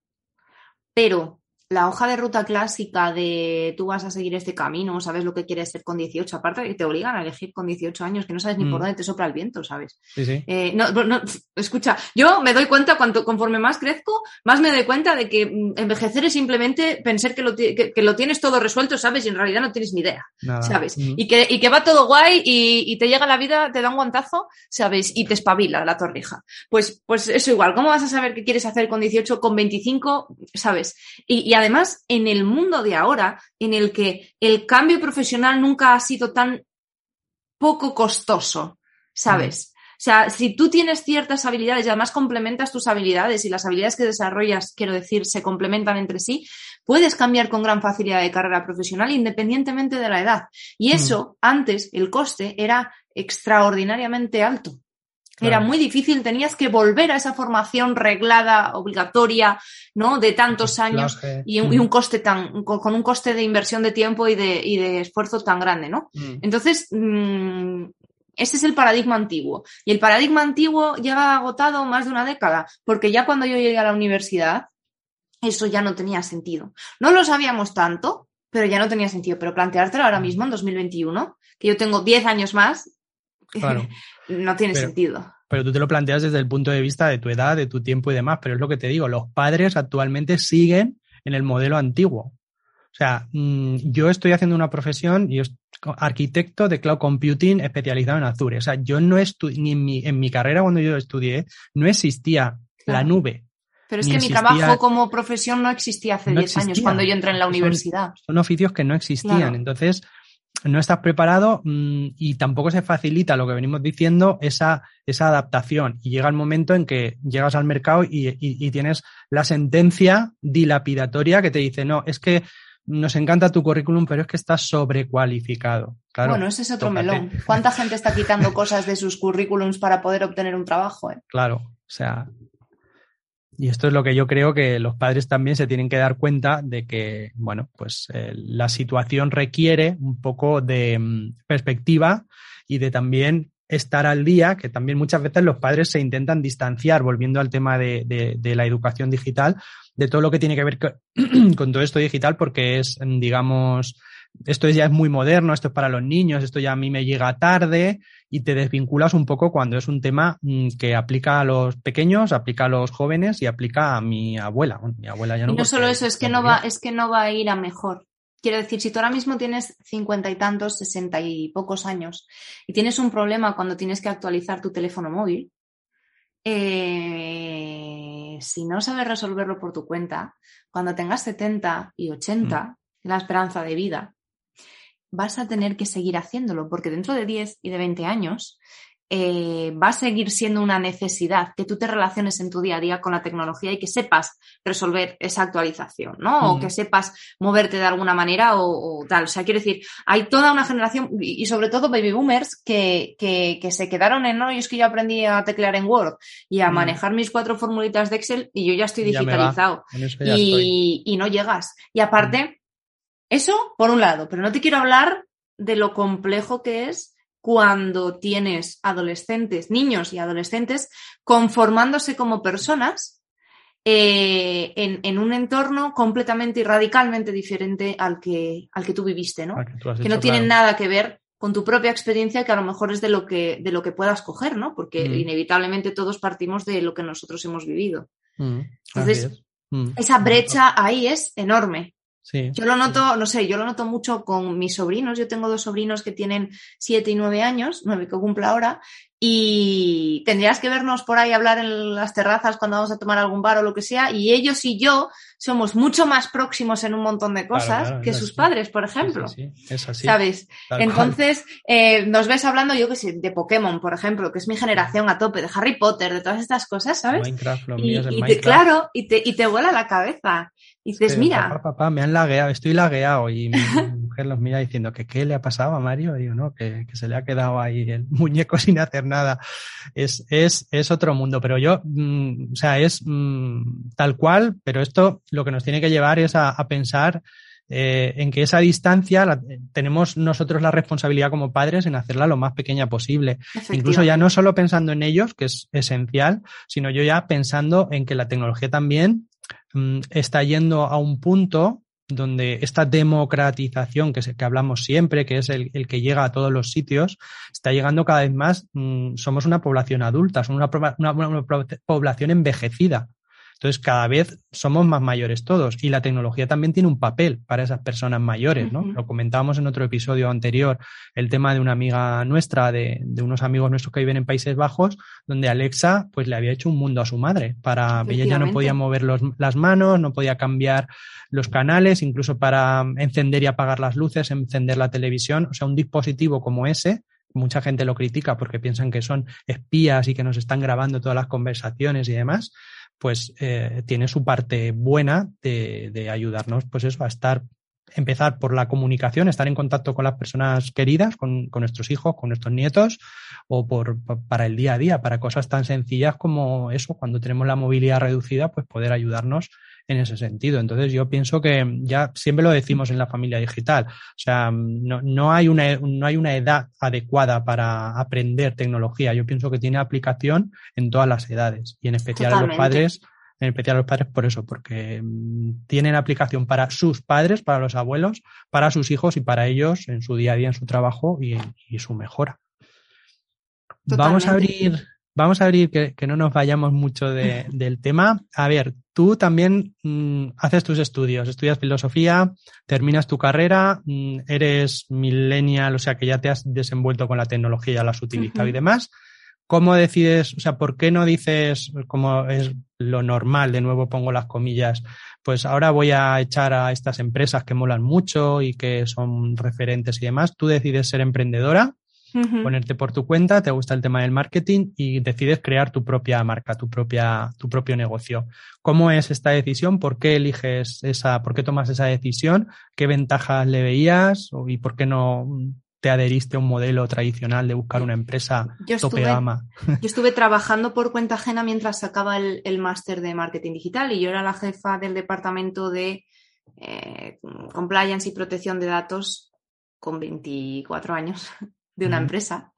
Pero la hoja de ruta clásica de tú vas a seguir este camino, sabes lo que quieres ser con 18, aparte que te obligan a elegir con 18 años, que no sabes ni por mm. dónde te sopla el viento, ¿sabes? Sí, sí. Eh, no, no, escucha, yo me doy cuenta, cuanto, conforme más crezco, más me doy cuenta de que mm, envejecer es simplemente pensar que lo, que, lo tienes todo resuelto, ¿sabes? Y en realidad no tienes ni idea, ¿sabes? Y, que, y que va todo guay y, y, te llega la vida, te da un guantazo, ¿sabes? Y te espabila la torrija. Pues, pues eso igual, ¿cómo vas a saber qué quieres hacer con 18, con 25, ¿sabes? Y, y además, en el mundo de ahora, en el que el cambio profesional nunca ha sido tan poco costoso, ¿sabes? O sea, si tú tienes ciertas habilidades y además complementas tus habilidades y las habilidades que desarrollas, quiero decir, se complementan entre sí, puedes cambiar con gran facilidad de carrera profesional independientemente de la edad. Y eso, antes, el coste era extraordinariamente alto. Era muy difícil, tenías que volver a esa formación reglada, obligatoria, ¿no? De tantos años y un, coste tan, con un coste de inversión de tiempo y de, y de esfuerzo tan grande, ¿no? Mm. Entonces, mm, ese es el paradigma antiguo. Y el paradigma antiguo llega agotado más de una década, porque ya cuando yo llegué a la universidad, eso ya no tenía sentido. No lo sabíamos tanto, pero ya no tenía sentido. Pero planteártelo ahora mismo, en 2021, que yo tengo 10 años más, *laughs* no tiene sentido. Pero tú te lo planteas desde el punto de vista de tu edad, de tu tiempo y demás, pero es lo que te digo, los padres actualmente siguen en el modelo antiguo. O sea, mm, yo estoy haciendo una profesión, yo arquitecto de cloud computing especializado en Azure. O sea, yo no estudié, ni en mi, en mi carrera cuando yo estudié, no existía la nube. Pero es que mi trabajo como profesión no existía hace 10 años cuando yo entré en la universidad. Son, oficios que no existían. Entonces, no estás preparado mm, y tampoco se facilita lo que venimos diciendo, esa, esa adaptación. Y llega el momento en que llegas al mercado y, tienes la sentencia dilapidatoria que te dice, no, es que nos encanta tu currículum, pero es que estás sobrecualificado. Claro, bueno, ese es otro melón. ¿Cuánta gente está quitando cosas de sus currículums para poder obtener un trabajo? Eh? Claro, o sea, y esto es lo que yo creo que los padres también se tienen que dar cuenta de que, bueno, pues eh, la situación requiere un poco de mm, perspectiva y de también estar al día, que también muchas veces los padres se intentan distanciar, volviendo al tema de, de, la educación digital, de todo lo que tiene que ver *clears throat* con todo esto digital, porque es, digamos, esto ya es muy moderno, esto es para los niños, esto ya a mí me llega tarde y te desvinculas un poco cuando es un tema mm, que aplica a los pequeños, aplica a los jóvenes y aplica a mi abuela. mi abuela ya no. Y no solo eso, es que no va, es que no va a ir a mejor. Quiero decir, si tú ahora mismo tienes cincuenta y tantos, sesenta y pocos años y tienes un problema cuando tienes que actualizar tu teléfono móvil, eh, si no sabes resolverlo por tu cuenta, cuando tengas 70 y 80, mm. la esperanza de vida, vas a tener que seguir haciéndolo, porque dentro de 10 y de 20 años eh, va a seguir siendo una necesidad que tú te relaciones en tu día a día con la tecnología y que sepas resolver esa actualización, ¿no? O que sepas moverte de alguna manera o, tal. O sea, quiero decir, hay toda una generación y, sobre todo baby boomers que, que, se quedaron en, no, yo es que yo aprendí a teclear en Word y a manejar mis cuatro formulitas de Excel y yo ya estoy digitalizado. y, y, no llegas. Y aparte, eso, por un lado, pero no te quiero hablar de lo complejo que es cuando tienes adolescentes, niños y adolescentes, conformándose como personas eh, en, un entorno completamente y radicalmente diferente al que, al que tú viviste, ¿no? Que, no tienen nada que ver con tu propia experiencia, que a lo mejor es de lo que, de lo que puedas coger, ¿no? Porque mm. inevitablemente todos partimos de lo que nosotros hemos vivido. Mm, Entonces, mm. esa brecha ahí es enorme. Yo lo noto, no sé, yo lo noto mucho con mis sobrinos. Yo tengo dos sobrinos que tienen siete y nueve años, nueve que cumple ahora, y tendrías que vernos por ahí hablar en las terrazas cuando vamos a tomar algún bar o lo que sea, y ellos y yo somos mucho más próximos en un montón de cosas que sus padres, por ejemplo. Sí, es así. ¿Sabes? Entonces, eh, nos ves hablando, yo que sé, de Pokémon, por ejemplo, que es mi generación a tope, de Harry Potter, de todas estas cosas, ¿sabes? Minecraft, lo y, Minecraft. claro, y te, y te vuela la cabeza. Y dices, mira. Papá, papá, me han lagueado, estoy lagueado. Y mi mujer los mira diciendo que qué le ha pasado a Mario. Y digo, no, que, que, se le ha quedado ahí el muñeco sin hacer nada. Es, es, es otro mundo. Pero yo, mm, o sea, es mm, tal cual, pero esto lo que nos tiene que llevar es a, a pensar eh, en que esa distancia la, tenemos nosotros la responsabilidad como padres en hacerla lo más pequeña posible. Incluso ya no solo pensando en ellos, que es esencial, sino yo ya pensando en que la tecnología también mm, está yendo a un punto donde esta democratización que, que hablamos siempre, que es el, que llega a todos los sitios, está llegando cada vez más. Mm, somos una población adulta, somos una población envejecida. Entonces, cada vez somos más mayores todos y la tecnología también tiene un papel para esas personas mayores, ¿no? Lo comentábamos en otro episodio anterior, el tema de una amiga nuestra, de, unos amigos nuestros que viven en Países Bajos, donde Alexa pues le había hecho un mundo a su madre. Para ella ya no podía mover las manos, no podía cambiar los canales, incluso para encender y apagar las luces, encender la televisión. O sea, un dispositivo como ese mucha gente lo critica porque piensan que son espías y que nos están grabando todas las conversaciones y demás, pues eh, tiene su parte buena de, ayudarnos, pues eso, a estar, empezar por la comunicación, estar en contacto con las personas queridas, con, nuestros hijos, con nuestros nietos, o por, para el día a día, para cosas tan sencillas como eso, cuando tenemos la movilidad reducida, pues poder ayudarnos en ese sentido. Entonces yo pienso que ya siempre lo decimos en la familia digital, o sea, no, no, hay, una, no hay una edad adecuada para aprender tecnología. Yo pienso que tiene aplicación en todas las edades y en especial a los padres. En especial a los padres por eso, porque mm, tienen aplicación para sus padres, para los abuelos, para sus hijos y para ellos en su día a día, en su trabajo y, y su mejora. Vamos a abrir vamos a abrir que, no nos vayamos mucho *laughs* del tema. A ver, tú también mm, haces tus estudios, estudias filosofía, terminas tu carrera, mm, eres millennial, o sea que ya te has desenvuelto con la tecnología, la has utilizado y demás. ¿Cómo decides, o sea, por qué no dices, como es lo normal, de nuevo pongo las comillas, pues ahora voy a echar a estas empresas que molan mucho y que son referentes y demás? Tú decides ser emprendedora ponerte por tu cuenta, te gusta el tema del marketing y decides crear tu propia marca, tu propia, tu propio negocio. ¿Cómo es esta decisión? ¿Por qué eliges esa, por qué tomas esa decisión? ¿Qué ventajas le veías? ¿Y por qué no te adheriste a un modelo tradicional de buscar una empresa yo tope gama? Yo estuve trabajando por cuenta ajena mientras sacaba el, máster de marketing digital y yo era la jefa del departamento de eh, compliance y protección de datos con 24 años de una empresa.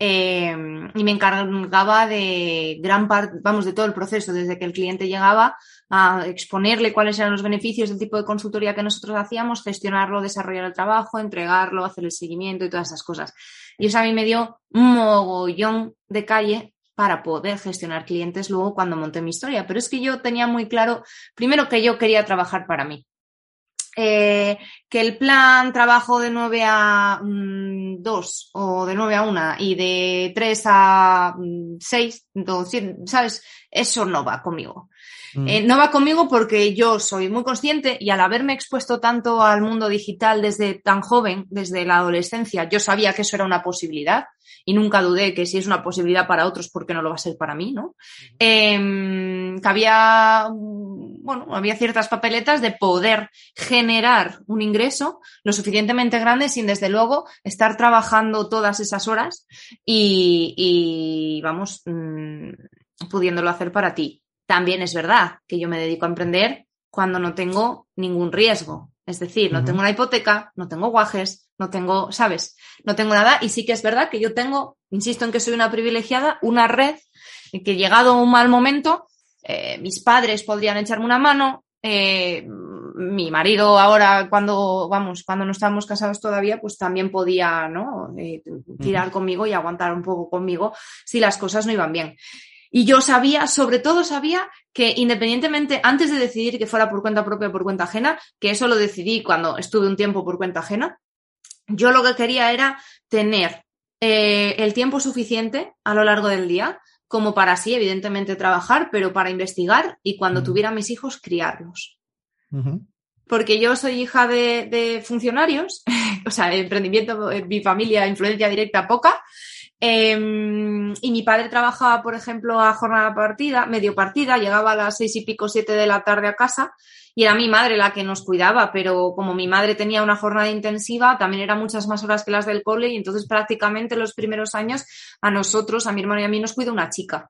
Em, y me encargaba de gran parte, vamos, de todo el proceso, desde que el cliente llegaba a exponerle cuáles eran los beneficios del tipo de consultoría que nosotros hacíamos, gestionarlo, desarrollar el trabajo, entregarlo, hacer el seguimiento y todas esas cosas. Y eso a mí me dio un mogollón de calle para poder gestionar clientes luego cuando monté mi historia. Pero es que yo tenía muy claro, primero que yo quería trabajar para mí. Eh, que el plan trabajo de 9 a 2 mm, o de 9 a 1 y de 3 a 6, mm, ¿sabes? Eso no va conmigo. Mm. Eh, no va conmigo porque yo soy muy consciente y al haberme expuesto tanto al mundo digital desde tan joven, desde la adolescencia, yo sabía que eso era una posibilidad y nunca dudé que si es una posibilidad para otros, ¿por qué no lo va a ser para mí? ¿no? Em, que había, bueno, había ciertas papeletas de poder generar un ingreso lo suficientemente grande sin desde luego estar trabajando todas esas horas y, vamos, mm, pudiéndolo hacer para ti. También es verdad que yo me dedico a emprender cuando no tengo ningún riesgo. Es decir, no tengo una hipoteca, no tengo guajes, no tengo, ¿sabes? No tengo nada. Y sí que es verdad que yo tengo, insisto en que soy una privilegiada, una red que llegado un mal momento, eh, mis padres podrían echarme una mano, eh, mi marido ahora cuando, vamos, cuando no estábamos casados todavía, pues también podía, ¿no? Eh, tirar conmigo y aguantar un poco conmigo si las cosas no iban bien. Y yo sabía, sobre todo sabía que independientemente, antes de decidir que fuera por cuenta propia o por cuenta ajena, que eso lo decidí cuando estuve un tiempo por cuenta ajena, yo lo que quería era tener eh, el tiempo suficiente a lo largo del día como para sí, evidentemente, trabajar, pero para investigar y cuando tuviera mis hijos, criarlos. Porque yo soy hija de, de funcionarios, *laughs* o sea, emprendimiento, mi familia, influencia directa poca, Em, y mi padre trabajaba, por ejemplo, a jornada partida, medio partida, llegaba a las seis y pico, siete de la tarde a casa y era mi madre la que nos cuidaba, pero como mi madre tenía una jornada intensiva, también eran muchas más horas que las del cole y entonces prácticamente los primeros años a nosotros, a mi hermano y a mí nos cuida una chica,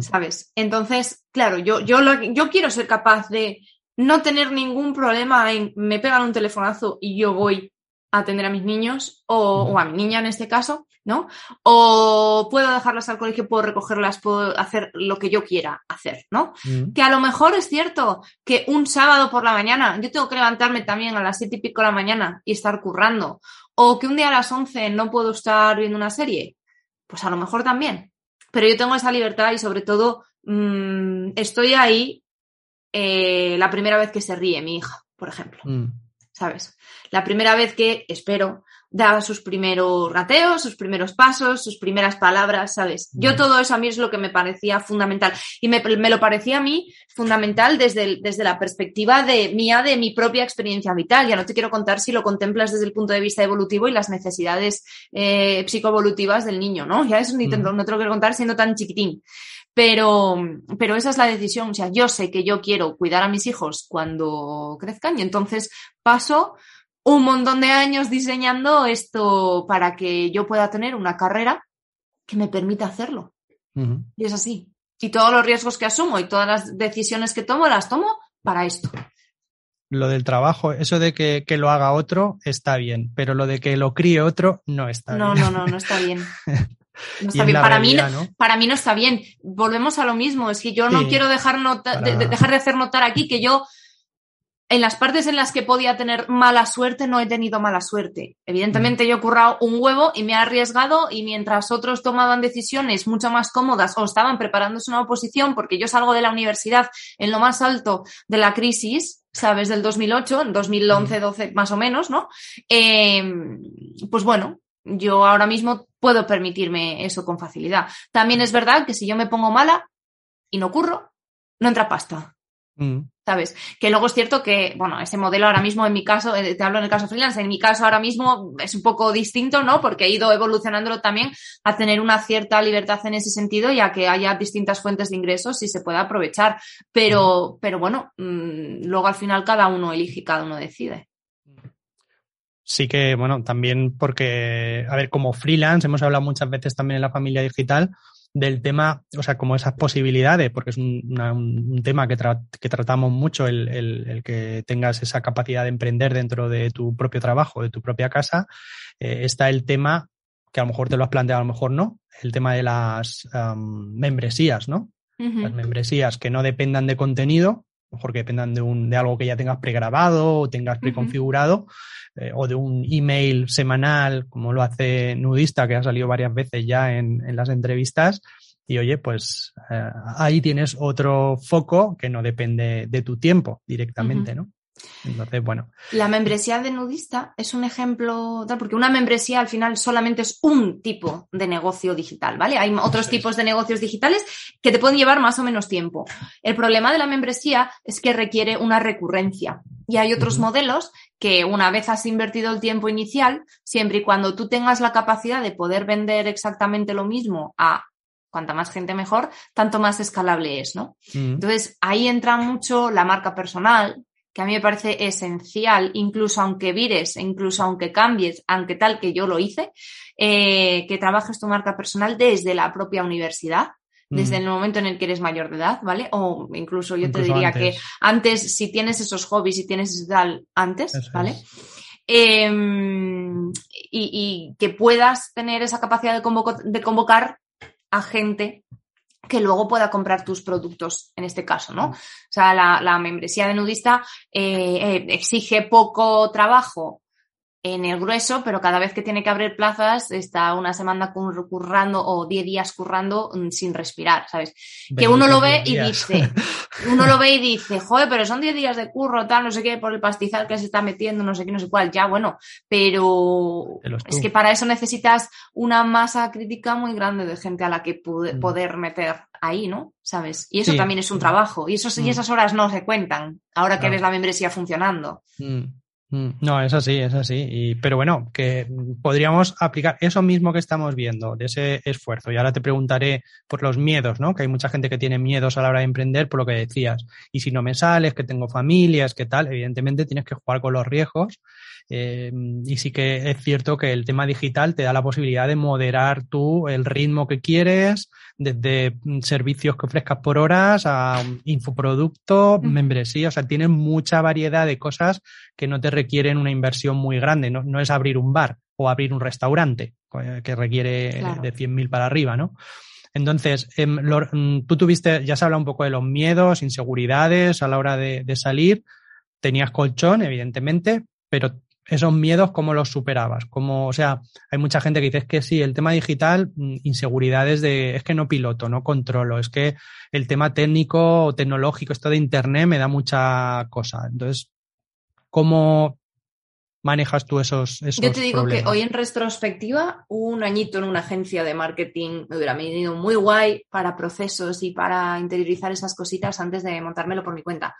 ¿sabes? Entonces, claro, yo, yo, yo quiero ser capaz de no tener ningún problema en me pegan un telefonazo y yo voy atender a mis niños o, o, a mi niña en este caso, ¿no? O puedo dejarlas al colegio, puedo recogerlas, puedo hacer lo que yo quiera hacer, ¿no? Que a lo mejor es cierto que un sábado por la mañana yo tengo que levantarme también a las siete y pico de la mañana y estar currando, o que un día a las once no puedo estar viendo una serie, pues a lo mejor también. Pero yo tengo esa libertad y sobre todo mmm, estoy ahí eh, la primera vez que se ríe mi hija, por ejemplo. Mm. ¿Sabes? La primera vez que, espero, da sus primeros gateos, sus primeros pasos, sus primeras palabras, ¿sabes? Yo todo eso a mí es lo que me parecía fundamental. Y me, me lo parecía a mí fundamental desde, el, desde la perspectiva de mía, de mi propia experiencia vital. Ya no te quiero contar si lo contemplas desde el punto de vista evolutivo y las necesidades eh, psicoevolutivas del niño, ¿no? Ya eso ni te, no te lo quiero contar siendo tan chiquitín. Pero, pero esa es la decisión. O sea, yo sé que yo quiero cuidar a mis hijos cuando crezcan y entonces paso un montón de años diseñando esto para que yo pueda tener una carrera que me permita hacerlo. Y es así. Y todos los riesgos que asumo y todas las decisiones que tomo las tomo para esto. Lo del trabajo, eso de que, que lo haga otro está bien, pero lo de que lo críe otro no está no, bien. No, no, no, no está bien. *laughs* No está bien. Para, realidad, mí, ¿no? para mí no está bien. Volvemos a lo mismo. Es que yo no quiero dejar, nota, para... de, dejar de hacer notar aquí que yo, en las partes en las que podía tener mala suerte, no he tenido mala suerte. Evidentemente, mm. yo he currado un huevo y me he arriesgado, y mientras otros tomaban decisiones mucho más cómodas o estaban preparándose una oposición, porque yo salgo de la universidad en lo más alto de la crisis, ¿sabes? Del 2008, en 2011, 12 más o menos, ¿no? Eh, pues bueno, yo ahora mismo puedo permitirme eso con facilidad. También es verdad que si yo me pongo mala y no curro, no entra pasta. Mm. ¿Sabes? Que luego es cierto que, bueno, ese modelo ahora mismo en mi caso, eh, te hablo en el caso freelance, en mi caso ahora mismo es un poco distinto, ¿no? Porque he ido evolucionándolo también a tener una cierta libertad en ese sentido y a que haya distintas fuentes de ingresos y se pueda aprovechar. Pero, mm. pero bueno, mmm, luego al final cada uno elige, cada uno decide sí que, bueno, también porque, a ver, como freelance, hemos hablado muchas veces también en la familia digital del tema, o sea, como esas posibilidades, porque es un, una, un tema que, tra que, tratamos mucho, el, el, el, que tengas esa capacidad de emprender dentro de tu propio trabajo, de tu propia casa, eh, está el tema que a lo mejor te lo has planteado, a lo mejor no, el tema de las um, membresías, ¿no? Uh -huh. Las membresías que no dependan de contenido, mejor que dependan de, un, de algo que ya tengas pregrabado o tengas preconfigurado, uh -huh eh, o de un email semanal, como lo hace Nudista, que ha salido varias veces ya en, en las entrevistas. Y oye, pues eh, ahí tienes otro foco que no depende de tu tiempo directamente, uh -huh. ¿no? Entonces, bueno. La membresía de nudista es un ejemplo, porque una membresía al final solamente es un tipo de negocio digital, ¿vale? Hay otros sí. tipos de negocios digitales que te pueden llevar más o menos tiempo. El problema de la membresía es que requiere una recurrencia. Y hay otros uh -huh. modelos que una vez has invertido el tiempo inicial, siempre y cuando tú tengas la capacidad de poder vender exactamente lo mismo a cuanta más gente mejor, tanto más escalable es, ¿no? Uh -huh. Entonces, ahí entra mucho la marca personal, que a mí me parece esencial, incluso aunque vires, incluso aunque cambies, aunque tal que yo lo hice, eh, que trabajes tu marca personal desde la propia universidad, desde el momento en el que eres mayor de edad, ¿vale? O incluso yo incluso te diría antes. que antes, si tienes esos hobbies, si tienes ese tal, antes, Eso ¿vale? Eh, y, y, que puedas tener esa capacidad de, convoco, de convocar a gente que luego pueda comprar tus productos, en este caso, ¿no? O sea, la, la membresía de nudista eh, eh, exige poco trabajo en el grueso, pero cada vez que tiene que abrir plazas está una semana currando o 10 días currando mm, sin respirar, ¿sabes? Que uno lo ve y dice, uno lo ve y *laughs* dice, joder, pero son 10 días de curro, tal, no sé qué, por el pastizal que se está metiendo, no sé qué, no sé cuál, ya, bueno, pero es que para eso necesitas una masa crítica muy grande de gente a la que mm. poder meter ahí, ¿no? ¿Sabes? Y eso sí. también es un trabajo. Y, esos, mm. y esas horas no se cuentan ahora que ves la membresía funcionando. Mm. No, es así, es así. Y, pero bueno, que podríamos aplicar eso mismo que estamos viendo, de ese esfuerzo. Y ahora te preguntaré por los miedos, ¿no? Que hay mucha gente que tiene miedos a la hora de emprender por lo que decías. Y si no me sales, que tengo familias, que tal, evidentemente tienes que jugar con los riesgos. Eh, y sí que es cierto que el tema digital te da la posibilidad de moderar tú el ritmo que quieres, desde servicios que ofrezcas por horas a infoproductos, mm. membresía, o sea, tienes mucha variedad de cosas que no te requieren una inversión muy grande, no, no es abrir un bar o abrir un restaurante eh, que requiere de 100.000 para arriba, ¿no? Entonces, em, mm, tú tuviste, ya se habla un poco de los miedos, inseguridades a la hora de, salir, tenías colchón, evidentemente, pero esos miedos, ¿cómo los superabas? Como, o sea, hay mucha gente que dice que sí, el tema digital, mm, inseguridades de, es que no piloto, no controlo, es que el tema técnico o tecnológico, esto de Internet me da mucha cosa. Entonces, ¿cómo manejas tú esos, esos Yo te digo que hoy en retrospectiva, un añito en una agencia de marketing me hubiera venido muy guay para procesos y para interiorizar esas cositas antes de montármelo por mi cuenta.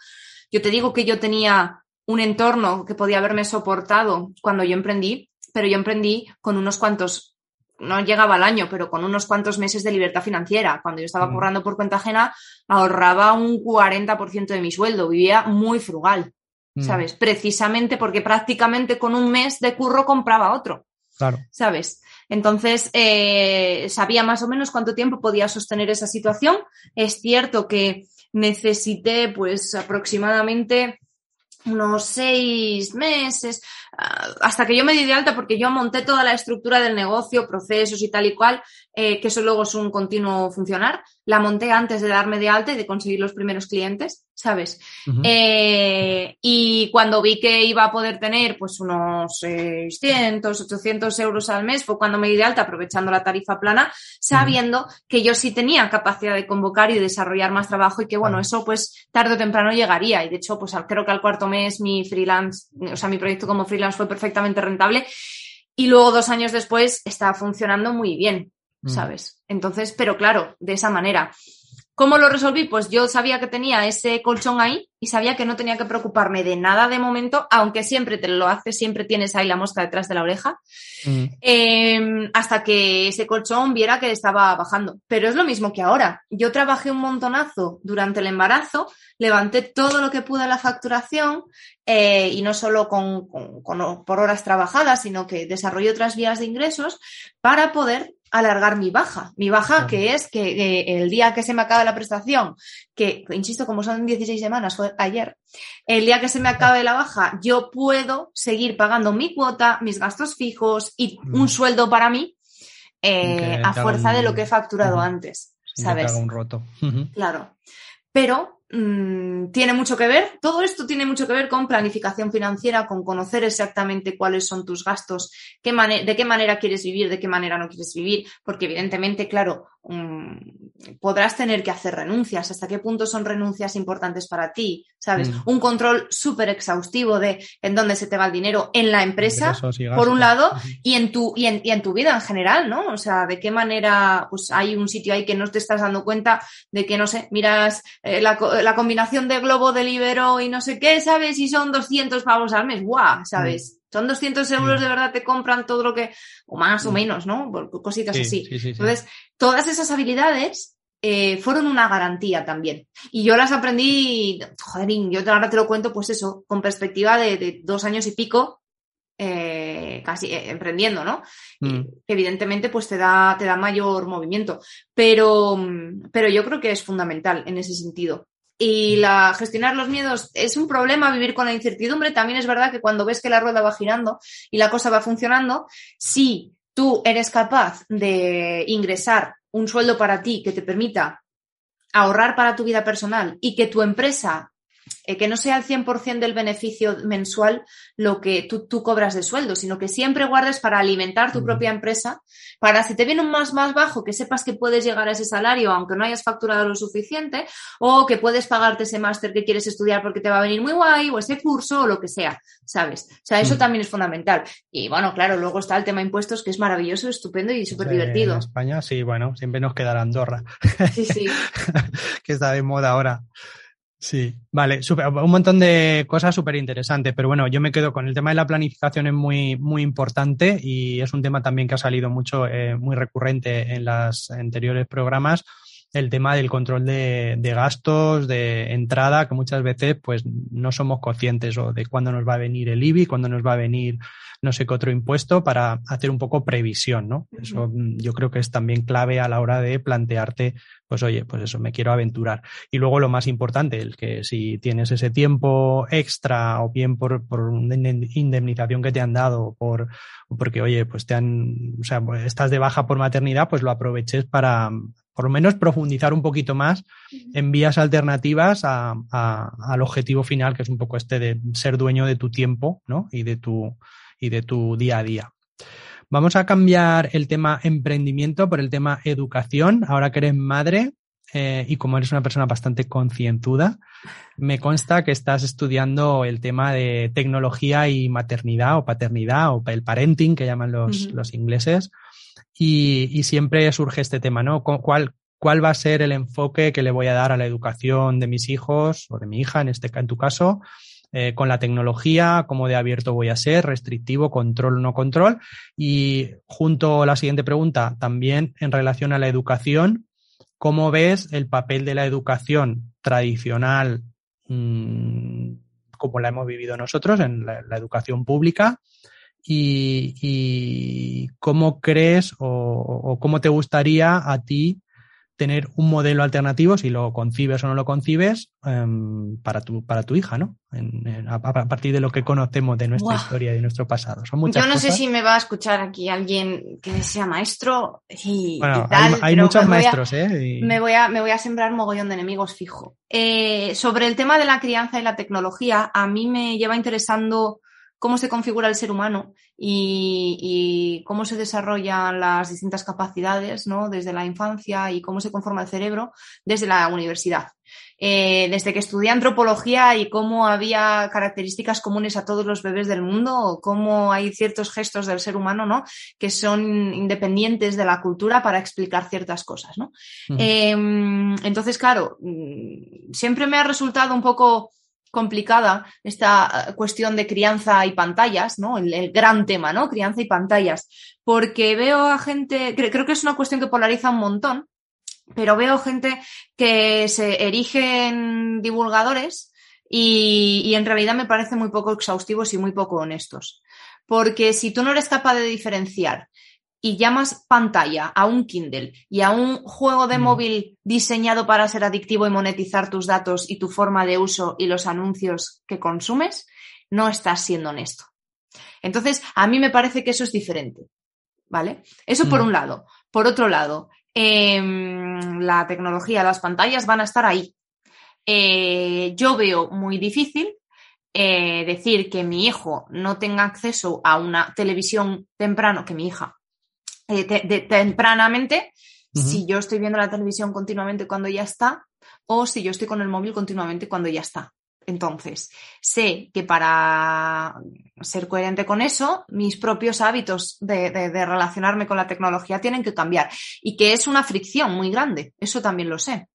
Yo te digo que yo tenía un entorno que podía haberme soportado cuando yo emprendí, pero yo emprendí con unos cuantos no llegaba al año, pero con unos cuantos meses de libertad financiera. Cuando yo estaba mm. currando por cuenta ajena, ahorraba un 40% de mi sueldo, vivía muy frugal. Mm. ¿sabes? Precisamente porque prácticamente con un mes de curro compraba otro. Claro. ¿Sabes? Entonces, eh, sabía más o menos cuánto tiempo podía sostener esa situación. Es cierto que necesité, pues, aproximadamente unos seis meses, hasta que yo me di de alta porque yo monté toda la estructura del negocio, procesos y tal y cual, eh, que eso luego es un continuo funcionar. La monté antes de darme de alta y de conseguir los primeros clientes, ¿sabes? Eh, y cuando vi que iba a poder tener pues unos 600, 800 euros al mes, fue cuando me di de alta aprovechando la tarifa plana, sabiendo que yo sí tenía capacidad de convocar y desarrollar más trabajo y que bueno, eso pues tarde o temprano llegaría. Y de hecho, pues creo que al cuarto mes mi freelance, o sea, mi proyecto como freelance fue perfectamente rentable. Y luego dos años después estaba funcionando muy bien. Mm. ¿sabes? Entonces, pero claro, de esa manera. ¿Cómo lo resolví? Pues yo sabía que tenía ese colchón ahí y sabía que no tenía que preocuparme de nada de momento, aunque siempre te lo haces, siempre tienes ahí la mosca detrás de la oreja, mm. em, hasta que ese colchón viera que estaba bajando. Pero es lo mismo que ahora. Yo trabajé un montonazo durante el embarazo, levanté todo lo que pude la facturación eh, y no solo con, por horas trabajadas, sino que desarrollé otras vías de ingresos para poder alargar mi baja. Mi baja, que es que el día que se me acabe la prestación, que, insisto, como son 16 semanas, fue ayer, el día que se me acabe la baja, yo puedo seguir pagando mi cuota, mis gastos fijos y un sueldo para mí eh, a fuerza de lo que he facturado antes. ¿Sabes? un roto. Claro. Pero Mm, tiene mucho que ver, todo esto tiene mucho que ver con planificación financiera, con conocer exactamente cuáles son tus gastos, qué de qué manera quieres vivir, de qué manera no quieres vivir, porque evidentemente, claro, mm, podrás tener que hacer renuncias, hasta qué punto son renuncias importantes para ti, ¿sabes? Mm. Un control súper exhaustivo de en dónde se te va el dinero en la empresa, por un lado, y en, tu, y en, y en tu vida en general, ¿no? O sea, de qué manera, pues hay un sitio ahí que no te estás dando cuenta de que, no sé, miras eh, la la combinación de Globo, de Libero y no sé qué, ¿sabes? Y son 200 pavos al mes, ¡guau! ¿Sabes? Mm. Son 200 euros mm. de verdad, te compran todo lo que, o más o mm. menos, ¿no? cositas así. Entonces, todas esas habilidades eh, fueron una garantía también. Y yo las aprendí, joder, yo ahora te lo cuento, pues eso, con perspectiva de, dos años y pico, eh, casi eh, emprendiendo, ¿no? evidentemente, pues te da, te da mayor movimiento. Pero, pero yo creo que es fundamental en ese sentido y la gestionar los miedos es un problema vivir con la incertidumbre. También es verdad que cuando ves que la rueda va girando y la cosa va funcionando, si tú eres capaz de ingresar un sueldo para ti que te permita ahorrar para tu vida personal y que tu empresa eh, que no sea el 100% del beneficio mensual lo que tú, tú, cobras de sueldo, sino que siempre guardes para alimentar tu propia empresa, para si te viene un más más bajo, que sepas que puedes llegar a ese salario aunque no hayas facturado lo suficiente, o que puedes pagarte ese máster que quieres estudiar porque te va a venir muy guay, o ese curso, o lo que sea, ¿sabes? O sea, eso también es fundamental. Y bueno, claro, luego está el tema impuestos, que es maravilloso, estupendo y súper divertido. En España, sí, bueno, siempre nos queda Andorra. Sí, sí. *laughs* que está de moda ahora. Sí, vale, un montón de cosas súper interesantes, pero bueno, yo me quedo con el tema de la planificación es muy, muy importante y es un tema también que ha salido mucho, eh, muy recurrente en los anteriores programas el tema del control de, de, gastos, de entrada, que muchas veces pues no somos conscientes o de cuándo nos va a venir el IBI, cuándo nos va a venir no sé qué otro impuesto para hacer un poco previsión, ¿no? Eso yo creo que es también clave a la hora de plantearte, pues oye, pues eso, me quiero aventurar. Y luego lo más importante, el que si tienes ese tiempo extra o bien por, por una indemnización que te han dado por, porque, oye, pues te han, o sea, pues estás de baja por maternidad, pues lo aproveches para, por lo menos profundizar un poquito más en vías alternativas a, a, al objetivo final, que es un poco este de ser dueño de tu tiempo, ¿no? Y de tu, y de tu día a día. Vamos a cambiar el tema emprendimiento por el tema educación. Ahora que eres madre eh, y como eres una persona bastante concienzuda, me consta que estás estudiando el tema de tecnología y maternidad o paternidad o el parenting que llaman los, los ingleses. Y, y, siempre surge este tema, ¿no? ¿Cuál, ¿Cuál va a ser el enfoque que le voy a dar a la educación de mis hijos o de mi hija, en este en tu caso? Eh, con la tecnología, cómo de abierto voy a ser, restrictivo, control no control. Y junto a la siguiente pregunta, también en relación a la educación, ¿cómo ves el papel de la educación tradicional mmm, como la hemos vivido nosotros en la, educación pública? Y, y, cómo crees o, o, cómo te gustaría a ti tener un modelo alternativo, si lo concibes o no lo concibes, um, para, tu, para tu hija, ¿no? En, en, a, a, partir de lo que conocemos de nuestra wow. historia y de nuestro pasado. Son muchas Yo no cosas. sé si me va a escuchar aquí alguien que sea maestro y, bueno, y tal, hay, hay muchos maestros, a, ¿eh? Y... Me, voy a, me voy a sembrar mogollón de enemigos fijo. Eh, sobre el tema de la crianza y la tecnología, a mí me lleva interesando cómo se configura el ser humano y, y, cómo se desarrollan las distintas capacidades ¿no? desde la infancia y cómo se conforma el cerebro desde la universidad. Eh, desde que estudié antropología y cómo había características comunes a todos los bebés del mundo, cómo hay ciertos gestos del ser humano, ¿no? Que son independientes de la cultura para explicar ciertas cosas, ¿no? Uh -huh. eh, entonces, claro, mm, siempre me ha resultado un poco complicada esta cuestión de crianza y pantallas, ¿no? El, el, gran tema, ¿no? Crianza y pantallas. Porque veo a gente, creo que es una cuestión que polariza un montón, pero veo gente que se erigen divulgadores y, y en realidad me parece muy poco exhaustivos y muy poco honestos. Porque si tú no eres capaz de diferenciar y llamas pantalla a un Kindle y a un juego de mm. móvil diseñado para ser adictivo y monetizar tus datos y tu forma de uso y los anuncios que consumes, no estás siendo honesto. Entonces, a mí me parece que eso es diferente. ¿Vale? Eso por mm. un lado. Por otro lado, eh, la tecnología, las pantallas van a estar ahí. Eh, yo veo muy difícil eh, decir que mi hijo no tenga acceso a una televisión temprano, que mi hija eh, de, de, tempranamente, uh -huh. si yo estoy viendo la televisión continuamente cuando ya está, o si yo estoy con el móvil continuamente cuando ya está. Entonces, sé que para ser coherente con eso, mis propios hábitos de, de, de, relacionarme con la tecnología tienen que cambiar y que es una fricción muy grande. Eso también lo sé.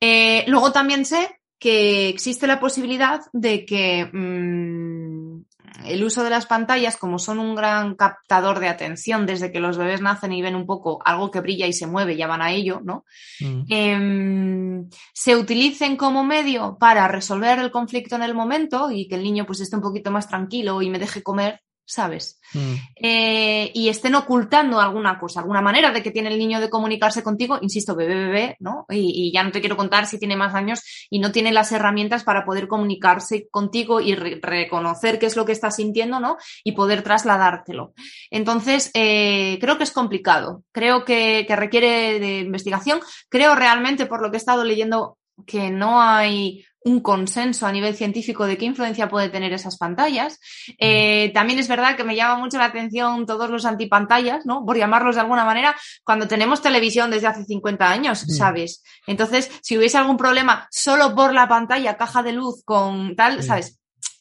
Eh, luego también sé que existe la posibilidad de que mmm, el uso de las pantallas, como son un gran captador de atención desde que los bebés nacen y ven un poco algo que brilla y se mueve, ya van a ello, ¿no? Mm. Eh, se utilicen como medio para resolver el conflicto en el momento y que el niño pues esté un poquito más tranquilo y me deje comer ¿sabes? Mm. Eh, y estén ocultando alguna cosa, alguna manera de que tiene el niño de comunicarse contigo, insisto, bebé, bebé, ¿no? Y, y, ya no te quiero contar si tiene más años y no tiene las herramientas para poder comunicarse contigo y re reconocer qué es lo que está sintiendo, ¿no? Y poder trasladártelo. Entonces, eh, creo que es complicado, creo que, que requiere de investigación, creo realmente, por lo que he estado leyendo, que no hay un consenso a nivel científico de qué influencia puede tener esas pantallas. Eh, también es verdad que me llama mucho la atención todos los antipantallas, ¿no? Por llamarlos de alguna manera, cuando tenemos televisión desde hace 50 años, ¿sabes? Entonces, si hubiese algún problema solo por la pantalla, caja de luz con tal, ¿sabes?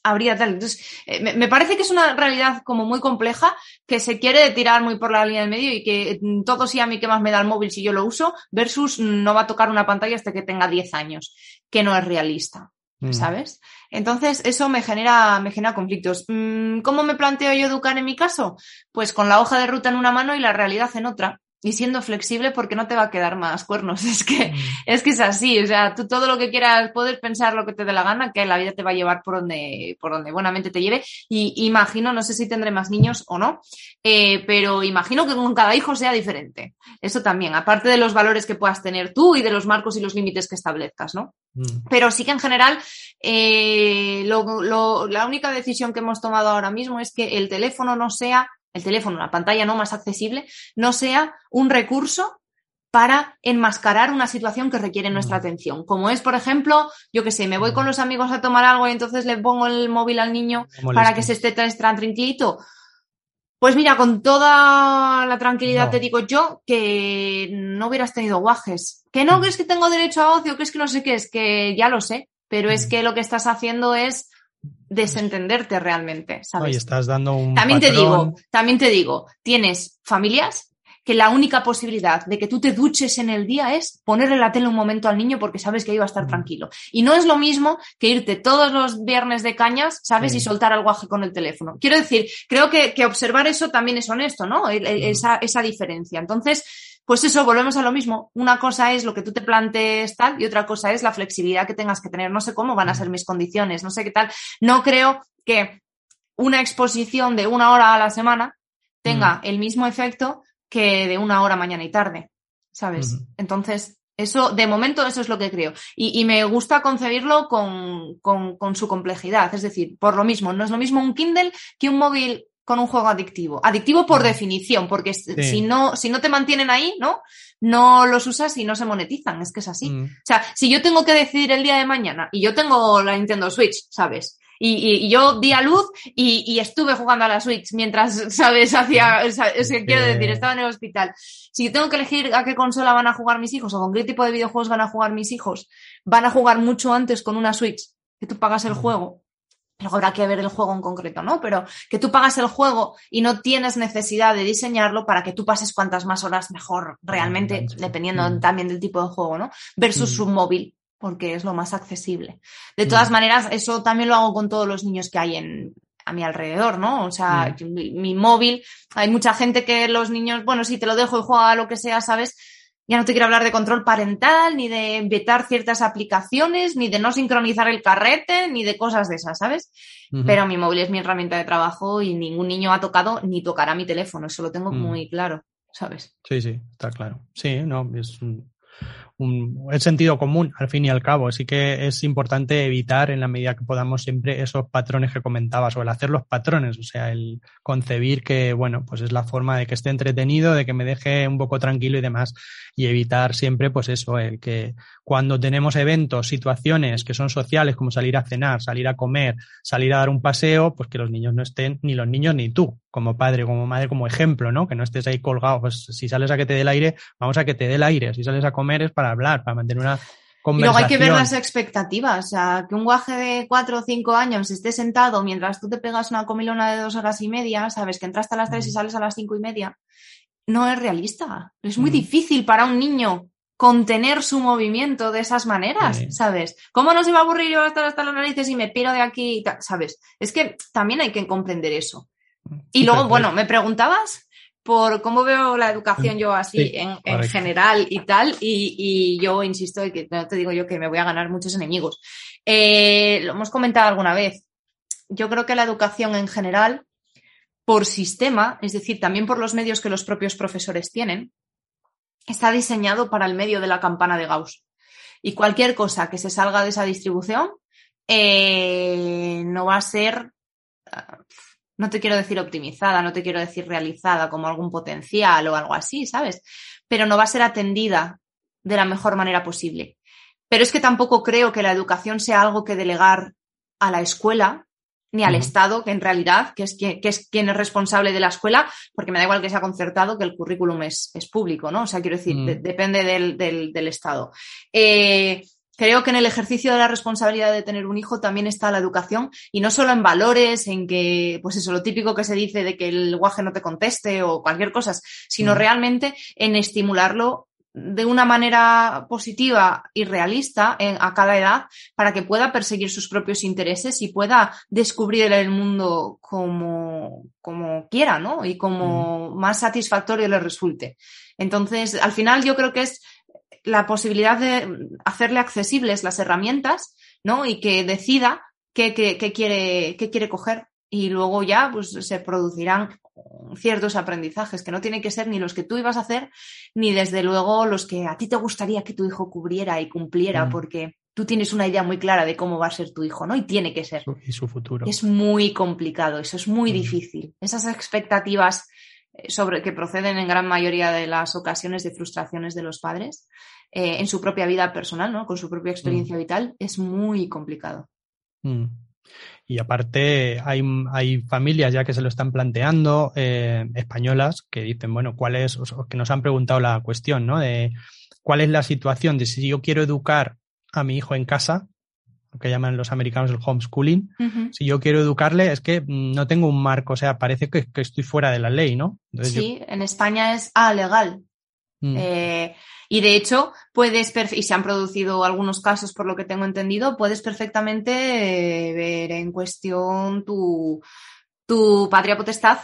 habría tal. Entonces, eh, me, me, parece que es una realidad como muy compleja que se quiere tirar muy por la línea del medio y que mm, todo sí a mí que más me da el móvil si yo lo uso versus no va a tocar una pantalla hasta que tenga 10 años, que no es realista. Mm. ¿Sabes? Entonces, eso me genera, me genera conflictos. Mm, ¿Cómo me planteo yo educar en mi caso? Pues con la hoja de ruta en una mano y la realidad en otra. Y siendo flexible porque no te va a quedar más cuernos. *laughs* Es que, Mm. es que es así. O sea, tú todo lo que quieras, puedes pensar lo que te dé la gana, que la vida te va a llevar por donde, por donde buenamente te lleve. Y imagino, no sé si tendré más niños o no, eh, pero imagino que con cada hijo sea diferente. Eso también, aparte de los valores que puedas tener tú y de los marcos y los límites que establezcas, ¿no? Mm. Pero sí que en general, eh, lo- lo- la única decisión que hemos tomado ahora mismo es que el teléfono no sea, el teléfono, la pantalla no más accesible, no sea un recurso para enmascarar una situación que requiere nuestra Mm. atención. Como es, por ejemplo, yo que sé, me voy con los amigos a tomar algo y entonces le pongo el móvil al niño para que se esté tranquilito. Pues mira, con toda la tranquilidad No. te digo yo que no hubieras tenido guajes. Que no, Mm. que es que tengo derecho a ocio, que es que no sé qué, es que ya lo sé, pero es Mm. que lo que estás haciendo es desentenderte realmente, No, ¿sabes? y estás dando un También te digo, también te digo, tienes familias que la única posibilidad de que tú te duches en el día es ponerle la tele un momento al niño porque sabes que ahí va a estar Mm. tranquilo. Y no es lo mismo que irte todos los viernes de cañas, ¿sabes? Sí. Y soltar al guaje con el teléfono. Quiero decir, creo que, que observar eso también es honesto, ¿no? El- el- esa, esa diferencia. Entonces, pues eso, volvemos a lo mismo. Una cosa es lo que tú te plantees tal y otra cosa es la flexibilidad que tengas que tener. No sé cómo van a ser mis condiciones, no sé qué tal. No creo que una exposición de una hora a la semana tenga el mismo efecto que de una hora mañana y tarde, ¿sabes? Entonces, eso, de momento, eso es lo que creo. Y, y me gusta concebirlo con, con- con su complejidad. Es decir, por lo mismo, no es lo mismo un Kindle que un móvil con un juego adictivo. Adictivo por definición, porque si, no, si no te mantienen ahí, ¿no? No los usas y no se monetizan. Es que es así. Mm. O sea, si yo tengo que decidir el día de mañana y yo tengo la Nintendo Switch, ¿sabes? Y, y- y yo di a luz y, y estuve jugando a la Switch mientras, *laughs* ¿sabes? Hacía, o sea, es que quiero decir, estaba en el hospital. Si yo tengo que elegir a qué consola van a jugar mis hijos o con qué tipo de videojuegos van a jugar mis hijos, van a jugar mucho antes con una Switch, que tú pagas el juego. Luego habrá que ver el juego en concreto, ¿no? Pero que tú pagas el juego y no tienes necesidad de diseñarlo para que tú pases cuantas más horas mejor, realmente, dependiendo Mm. también del tipo de juego, ¿no? Versus Mm. un móvil, porque es lo más accesible. De todas Mm. maneras, eso también lo hago con todos los niños que hay en, a mi alrededor, ¿no? O sea, Mm. mi, mi móvil, hay mucha gente que los niños, bueno, si te lo dejo y juega a lo que sea, ¿sabes? Ya no te quiero hablar de control parental, ni de vetar ciertas aplicaciones, ni de no sincronizar el carrete, ni de cosas de esas, ¿sabes? Pero mi móvil es mi herramienta de trabajo y ningún niño ha tocado ni tocará mi teléfono, eso lo tengo Mm. muy claro, ¿sabes? Sí, sí, está claro. Sí, no, es un, un- sentido común, al fin y al cabo. Así que es importante evitar en la medida que podamos siempre esos patrones que comentabas o el hacer los patrones, o sea, el concebir que, bueno, pues es la forma de que esté entretenido, de que me deje un poco tranquilo y demás, y evitar siempre, pues eso, el que cuando tenemos eventos, situaciones que son sociales, como salir a cenar, salir a comer, salir a dar un paseo, pues que los niños no estén, ni los niños ni tú, como padre, como madre, como ejemplo, ¿no? Que no estés ahí colgado. Pues si sales a que te dé el aire, vamos a que te dé el aire. Si sales a comer es para hablar, para mantener una Y conversación. luego hay que ver las expectativas. O sea, que un guaje de cuatro o cinco años esté sentado mientras tú te pegas una comilona de dos horas y media, sabes que entraste a las tres y Mm. sales a las cinco y media, no es realista. Es muy Mm. difícil para un niño contener su movimiento de esas maneras, Sí. ¿sabes? ¿Cómo no se va a aburrir yo a estar hasta las narices y me piro de aquí, y? ¿sabes? Es que también hay que comprender eso. Y Sí, luego, bueno, me preguntabas por cómo veo la educación yo así Sí, en, general y tal, y, y yo insisto que no te digo yo que me voy a ganar muchos enemigos. Eh, lo hemos comentado alguna vez. Yo creo que la educación en general, por sistema, es decir, también por los medios que los propios profesores tienen, está diseñado para el medio de la campana de Gauss. Y cualquier cosa que se salga de esa distribución eh, no va a ser no te quiero decir optimizada, no te quiero decir realizada como algún potencial o algo así, ¿sabes? Pero no va a ser atendida de la mejor manera posible. Pero es que tampoco creo que la educación sea algo que delegar a la escuela ni al. Estado, que en realidad, que es, quien, que es quien es responsable de la escuela, porque me da igual que sea concertado, que el currículum es, es público, ¿no? O sea, quiero decir, Mm. de- depende del, del- del Estado. Eh, creo que en el ejercicio de la responsabilidad de tener un hijo también está la educación y no solo en valores, en que, pues eso, lo típico que se dice de que el guaje no te conteste o cualquier cosa, sino Mm. realmente en estimularlo de una manera positiva y realista a cada edad para que pueda perseguir sus propios intereses y pueda descubrir el mundo como, como quiera, ¿no? Y como más satisfactorio le resulte. Entonces, al final yo creo que es la posibilidad de hacerle accesibles las herramientas, ¿no? Y que decida qué, quiere, qué quiere coger. Y luego ya pues, se producirán ciertos aprendizajes que no tienen que ser ni los que tú ibas a hacer, ni desde luego los que a ti te gustaría que tu hijo cubriera y cumpliera, mm. porque tú tienes una idea muy clara de cómo va a ser tu hijo, ¿no? Y tiene que ser. Y su futuro. Es muy complicado, eso es muy mm. difícil. Esas expectativas sobre que proceden en gran mayoría de las ocasiones de frustraciones de los padres eh, en su propia vida personal, ¿no? Con su propia experiencia mm. vital, es muy complicado. Y aparte hay, hay, familias ya que se lo están planteando, eh, españolas, que dicen, bueno, ¿cuál es, que nos han preguntado la cuestión, ¿no? De cuál es la situación de si yo quiero educar a mi hijo en casa, lo que llaman los americanos el homeschooling, si yo quiero educarle es que no tengo un marco, o sea, parece que, estoy fuera de la ley, ¿no? sí, en España es A, legal. Mm. Eh, y de hecho, puedes, y se han producido algunos casos por lo que tengo entendido, puedes perfectamente eh, ver en cuestión tu, tu patria potestad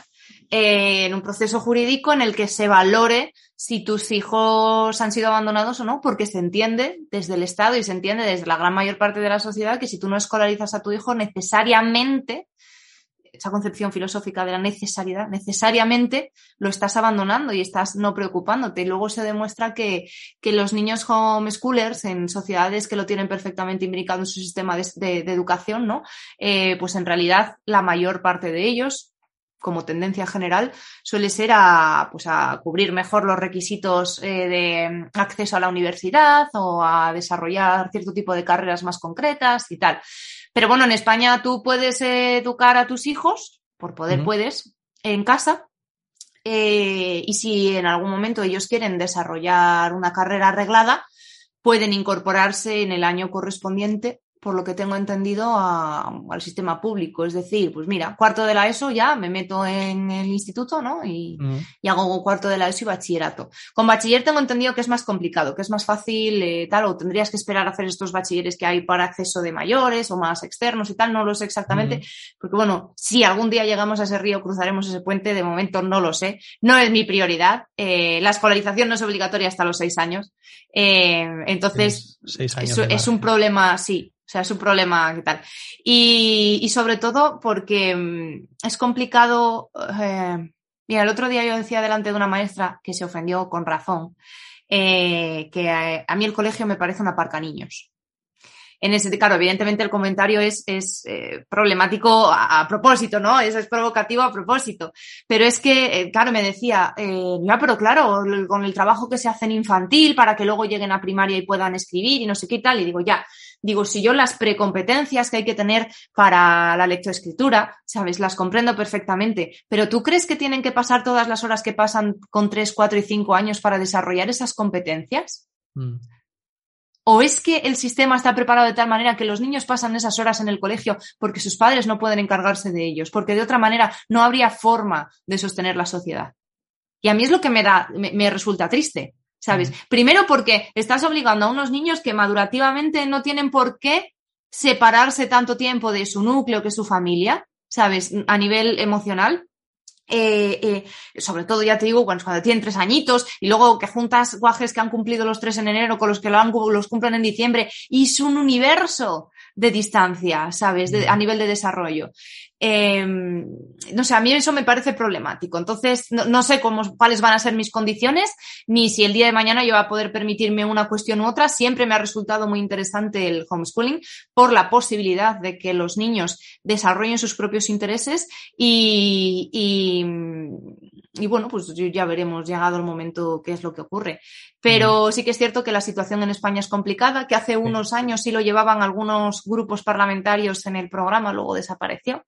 en un proceso jurídico en el que se valore si tus hijos han sido abandonados o no, porque se entiende desde el Estado y se entiende desde la gran mayor parte de la sociedad que si tú no escolarizas a tu hijo necesariamente esa concepción filosófica de la necesariedad, necesariamente lo estás abandonando y estás no preocupándote. Y luego se demuestra que, los niños homeschoolers en sociedades que lo tienen perfectamente imbricado en su sistema de, educación, ¿no? Eh, pues en realidad la mayor parte de ellos, como tendencia general, suele ser a, pues a cubrir mejor los requisitos eh, de acceso a la universidad o a desarrollar cierto tipo de carreras más concretas y tal. Pero bueno, en España tú puedes educar a tus hijos, por poder puedes, en casa. Eh, y si en algún momento ellos quieren desarrollar una carrera arreglada, pueden incorporarse en el año correspondiente por lo que tengo entendido, al sistema público. Es decir, pues mira, cuarto de la ESO ya me meto en el instituto, ¿no? Y, mm. hago cuarto de la ESO y bachillerato. Con bachiller tengo entendido que es más complicado, que es más fácil, eh, tal, o tendrías que esperar a hacer estos bachilleres que hay para acceso de mayores o más externos y tal, no lo sé exactamente, mm. porque bueno, si algún día llegamos a ese río, cruzaremos ese puente, de momento no lo sé, no es mi prioridad. Eh, la escolarización no es obligatoria hasta los seis años. Eh, entonces, es un problema, sí, sea, es un problema que tal. Y, sobre todo porque mm, es complicado. Eh, mira, el otro día yo decía delante de una maestra que se ofendió con razón, eh, que a, mí el colegio me parece una parca niños. En ese, claro, evidentemente el comentario es, es eh, problemático a, propósito, ¿no? Es, es, provocativo a propósito. Pero es que, claro, me decía, ya, pero claro, con el trabajo que se hace en infantil para que luego lleguen a primaria y puedan escribir y no sé qué tal, y digo, ya, Digo, si yo las precompetencias que hay que tener para la lectoescritura, ¿sabes? Las comprendo perfectamente. Pero ¿tú crees que tienen que pasar todas las horas que pasan con tres, cuatro y cinco años para desarrollar esas competencias? Mm. ¿O es que el sistema está preparado de tal manera que los niños pasan esas horas en el colegio porque sus padres no pueden encargarse de ellos? Porque de otra manera no habría forma de sostener la sociedad. Y a mí es lo que me da, me resulta triste. ¿Sabes? Primero porque estás obligando a unos niños que madurativamente no tienen por qué separarse tanto tiempo de su núcleo, que es su familia, ¿sabes? A nivel emocional. Eh, eh, sobre todo, ya te digo, cuando, cuando, tienen tres añitos y luego que juntas guajes que han cumplido los tres en enero con los que lo han, los cumplen en diciembre y es un universo de distancia, ¿sabes? a nivel de desarrollo. Em, no sé, a mí eso me parece problemático. Entonces, no, sé cómo, cuáles van a ser mis condiciones, ni si el día de mañana yo voy a poder permitirme una cuestión u otra. Siempre me ha resultado muy interesante el homeschooling por la posibilidad de que los niños desarrollen sus propios intereses y, y bueno, pues ya veremos llegado el momento qué es lo que ocurre. Pero sí que es cierto que la situación en España es complicada, que hace unos años sí lo llevaban algunos grupos parlamentarios en el programa, luego desapareció.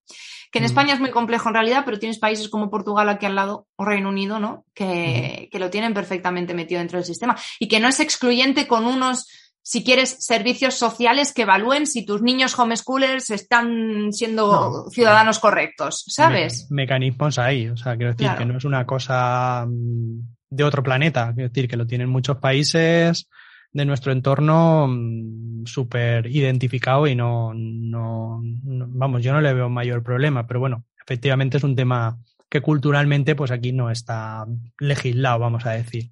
Que en España es muy complejo en realidad, pero tienes países como Portugal aquí al lado o Reino Unido, ¿no? Que, que lo tienen perfectamente metido dentro del sistema y que no es excluyente con unos si quieres, servicios sociales que evalúen si tus niños homeschoolers están siendo ciudadanos correctos, ¿sabes? mecanismos ahí, o sea, quiero decir que no es una cosa mm, de otro planeta, es decir, que lo tienen muchos países de nuestro entorno mm, súper identificado y no, no, vamos, yo no le veo mayor problema, pero bueno, efectivamente es un tema que culturalmente pues aquí no está legislado, vamos a decir.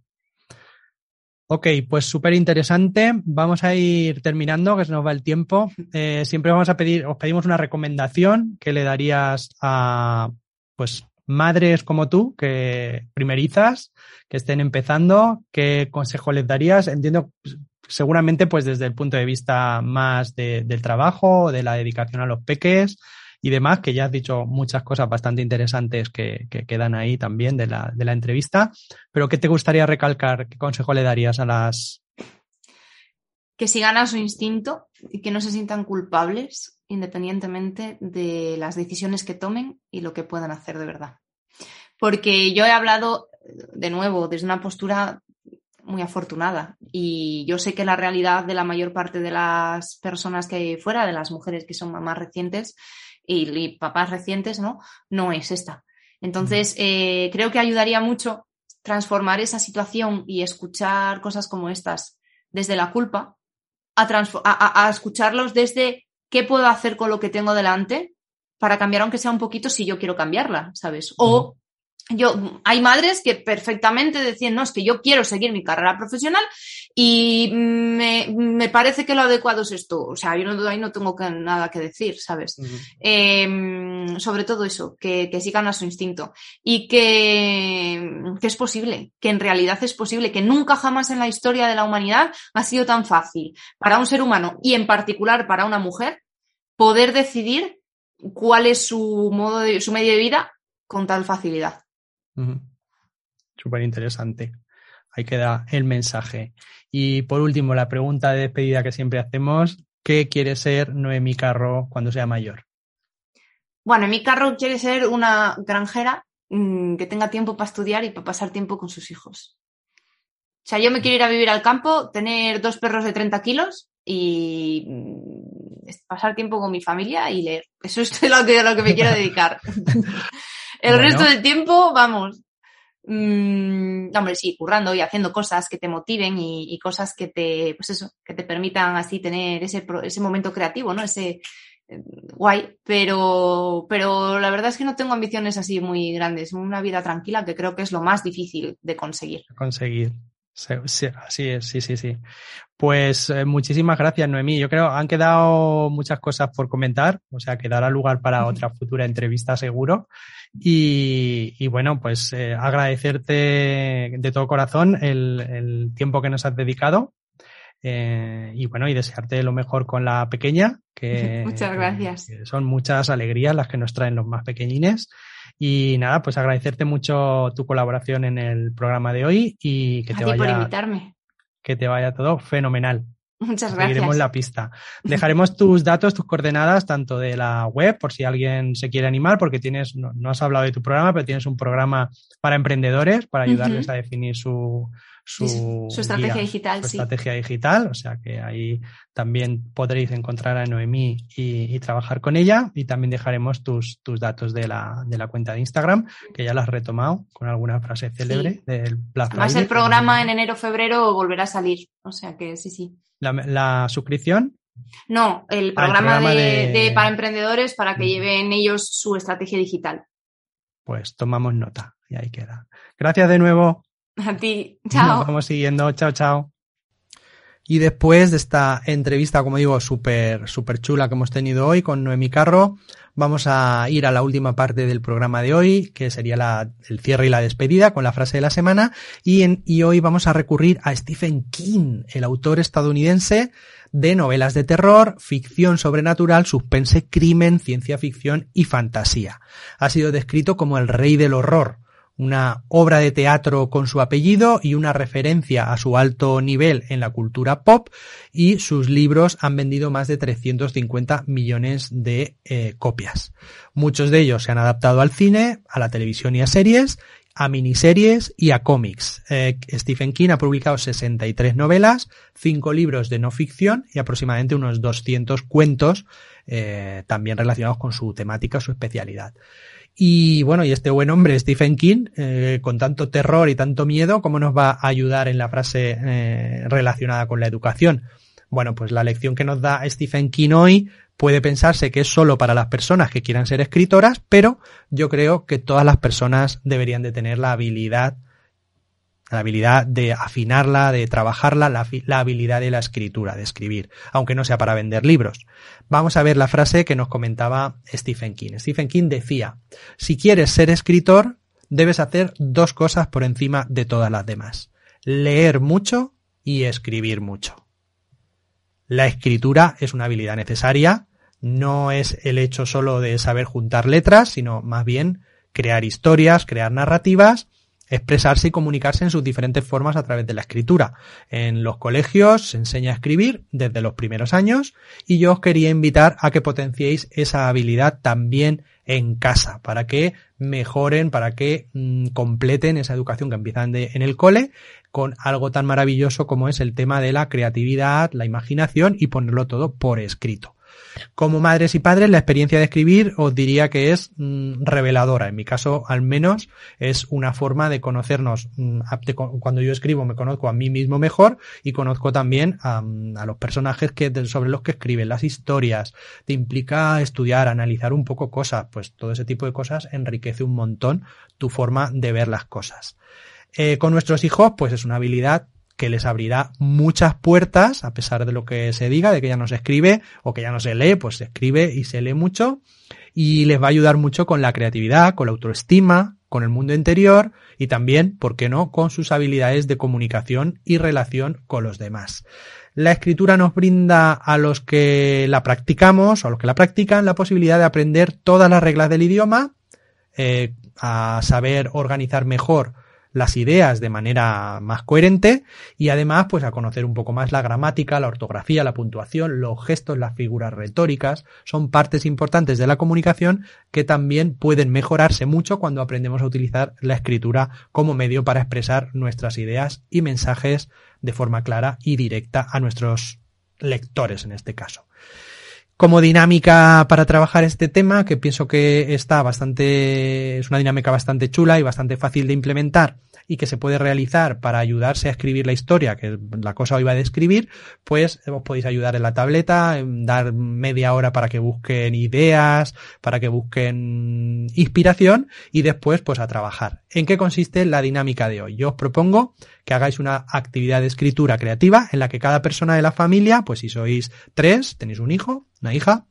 Ok, pues súper interesante. Vamos a ir terminando, que se nos va el tiempo. Eh, siempre vamos a pedir, os pedimos una recomendación que le darías a pues madres como tú, que primerizas, que estén empezando, ¿qué consejo les darías? Entiendo, seguramente, pues desde el punto de vista más del trabajo, de la dedicación a los peques y demás, que ya has dicho muchas cosas bastante interesantes que, quedan ahí también de la, de la entrevista. Pero ¿qué te gustaría recalcar? ¿Qué consejo le darías a las... Que sigan a su instinto y que no se sientan culpables independientemente de las decisiones que tomen y lo que puedan hacer de verdad. Porque yo he hablado, de nuevo, desde una postura muy afortunada y yo sé que la realidad de la mayor parte de las personas que hay fuera, de las mujeres que son mamás recientes y, papás recientes, ¿no? No es esta. Entonces, eh, creo que ayudaría mucho transformar esa situación y escuchar cosas como estas desde la culpa a, a escucharlos desde ¿qué puedo hacer con lo que tengo delante para cambiar aunque sea un poquito si yo quiero cambiarla, ¿sabes? O yo, hay madres que perfectamente decían, no, es que yo quiero seguir mi carrera profesional y me, parece que lo adecuado es esto. O sea, yo no, ahí no tengo nada que decir, ¿sabes? Em, sobre todo eso, que, que, sigan a su instinto y que, que es posible, que en realidad es posible, que nunca jamás en la historia de la humanidad ha sido tan fácil para un ser humano y en particular para una mujer poder decidir cuál es su modo de, su medio de vida con tal facilidad. Súper interesante. Ahí queda el mensaje. Y por último, la pregunta de despedida que siempre hacemos, ¿qué quiere ser Noemi Carro cuando sea mayor? Bueno, mi Carro quiere ser una granjera mm, que tenga tiempo para estudiar y para pasar tiempo con sus hijos. O sea, yo me quiero ir a vivir al campo, tener dos perros de 30 kilos y mm, pasar tiempo con mi familia y leer. Eso es lo que, lo que me quiero *laughs* dedicar. El resto del tiempo, vamos. Mmm, hombre, sí, currando y haciendo cosas que te motiven y, cosas que te, pues eso, que te permitan así tener ese, ese momento creativo, ¿no? Ese eh, guay, pero, pero la verdad es que no tengo ambiciones así muy grandes. Una vida tranquila que creo que es lo más difícil de conseguir. Conseguir. Sí, así es, sí, sí, sí. Pues eh, muchísimas gracias, Noemí. Yo creo han quedado muchas cosas por comentar, o sea, que dará lugar para otra futura entrevista seguro. Y, bueno, pues eh, agradecerte de todo corazón el, tiempo que nos has dedicado. Eh, y bueno, y desearte lo mejor con la pequeña, que, *laughs* Muchas gracias. son muchas alegrías las que nos traen los más pequeñines. Y nada, pues agradecerte mucho tu colaboración en el programa de hoy y que te vaya. por invitarme. Que te vaya todo fenomenal. Muchas gracias. Seguiremos la pista. Dejaremos tus datos, tus coordenadas, tanto de la web, por si alguien se quiere animar, porque tienes, no, has hablado de tu programa, pero tienes un programa para emprendedores, para ayudarles a definir su, su, estrategia digital. Su estrategia digital, o sea que ahí también podréis encontrar a Noemí y, trabajar con ella. Y también dejaremos tus, tus datos de la, de la cuenta de Instagram, que ya la has retomado con alguna frase célebre del Black Además, el programa en enero-febrero volverá a salir, o sea que sí, sí. ¿La, suscripción? No, el ah, programa, de, para emprendedores para que lleven ellos su estrategia digital. Pues tomamos nota y ahí queda. Gracias de nuevo. *laughs* A ti, chao. Nos vamos siguiendo, chao, chao. Y después de esta entrevista, como digo, súper, súper chula que hemos tenido hoy con Noemi Carro, vamos a ir a la última parte del programa de hoy, que sería la, el cierre y la despedida con la frase de la semana. Y, en, y hoy vamos a recurrir a Stephen King, el autor estadounidense de novelas de terror, ficción sobrenatural, suspense, crimen, ciencia ficción y fantasía. Ha sido descrito como el rey del horror una obra de teatro con su apellido y una referencia a su alto nivel en la cultura pop y sus libros han vendido más de 350 millones de eh, copias. Muchos de ellos se han adaptado al cine, a la televisión y a series, a miniseries y a cómics. Eh, Stephen King ha publicado 63 novelas, 5 libros de no ficción y aproximadamente unos 200 cuentos eh, también relacionados con su temática, su especialidad. Y bueno, y este buen hombre, Stephen King, eh, con tanto terror y tanto miedo, ¿cómo nos va a ayudar en la frase eh, relacionada con la educación? Bueno, pues la lección que nos da Stephen King hoy puede pensarse que es solo para las personas que quieran ser escritoras, pero yo creo que todas las personas deberían de tener la habilidad la habilidad de afinarla, de trabajarla, la, la, habilidad de la escritura, de escribir, aunque no sea para vender libros. Vamos a ver la frase que nos comentaba Stephen King. Stephen King decía, si quieres ser escritor, debes hacer dos cosas por encima de todas las demás. Leer mucho y escribir mucho. La escritura es una habilidad necesaria, no es el hecho solo de saber juntar letras, sino más bien crear historias, crear narrativas expresarse y comunicarse en sus diferentes formas a través de la escritura. En los colegios se enseña a escribir desde los primeros años y yo os quería invitar a que potenciéis esa habilidad también en casa para que mejoren, para que mm, completen esa educación que empiezan en el cole con algo tan maravilloso como es el tema de la creatividad, la imaginación y ponerlo todo por escrito. Como madres y padres, la experiencia de escribir os diría que es mm, reveladora. En mi caso, al menos, es una forma de conocernos. Mm, cuando yo escribo, me conozco a mí mismo mejor y conozco también a, mm, los personajes sobre los que escriben, las historias. Te implica estudiar, analizar un poco cosas. Pues todo ese tipo de cosas enriquece un montón tu forma de ver las cosas. Eh, con nuestros hijos, pues es una habilidad que les abrirá muchas puertas, a pesar de lo que se diga, de que ya no se escribe o que ya no se lee, pues se escribe y se lee mucho, y les va a ayudar mucho con la creatividad, con la autoestima, con el mundo interior y también, ¿por qué no?, con sus habilidades de comunicación y relación con los demás. La escritura nos brinda a los que la practicamos o a los que la practican la posibilidad de aprender todas las reglas del idioma, eh, a saber organizar mejor las ideas de manera más coherente y además pues a conocer un poco más la gramática, la ortografía, la puntuación, los gestos, las figuras retóricas, son partes importantes de la comunicación que también pueden mejorarse mucho cuando aprendemos a utilizar la escritura como medio para expresar nuestras ideas y mensajes de forma clara y directa a nuestros lectores en este caso como dinámica para trabajar este tema, que pienso que está bastante, es una dinámica bastante chula y bastante fácil de implementar y que se puede realizar para ayudarse a escribir la historia, que la cosa hoy va a describir, pues os podéis ayudar en la tableta, dar media hora para que busquen ideas, para que busquen inspiración y después pues a trabajar. ¿En qué consiste la dinámica de hoy? Yo os propongo que hagáis una actividad de escritura creativa en la que cada persona de la familia, pues si sois tres, tenéis un hijo, una hija,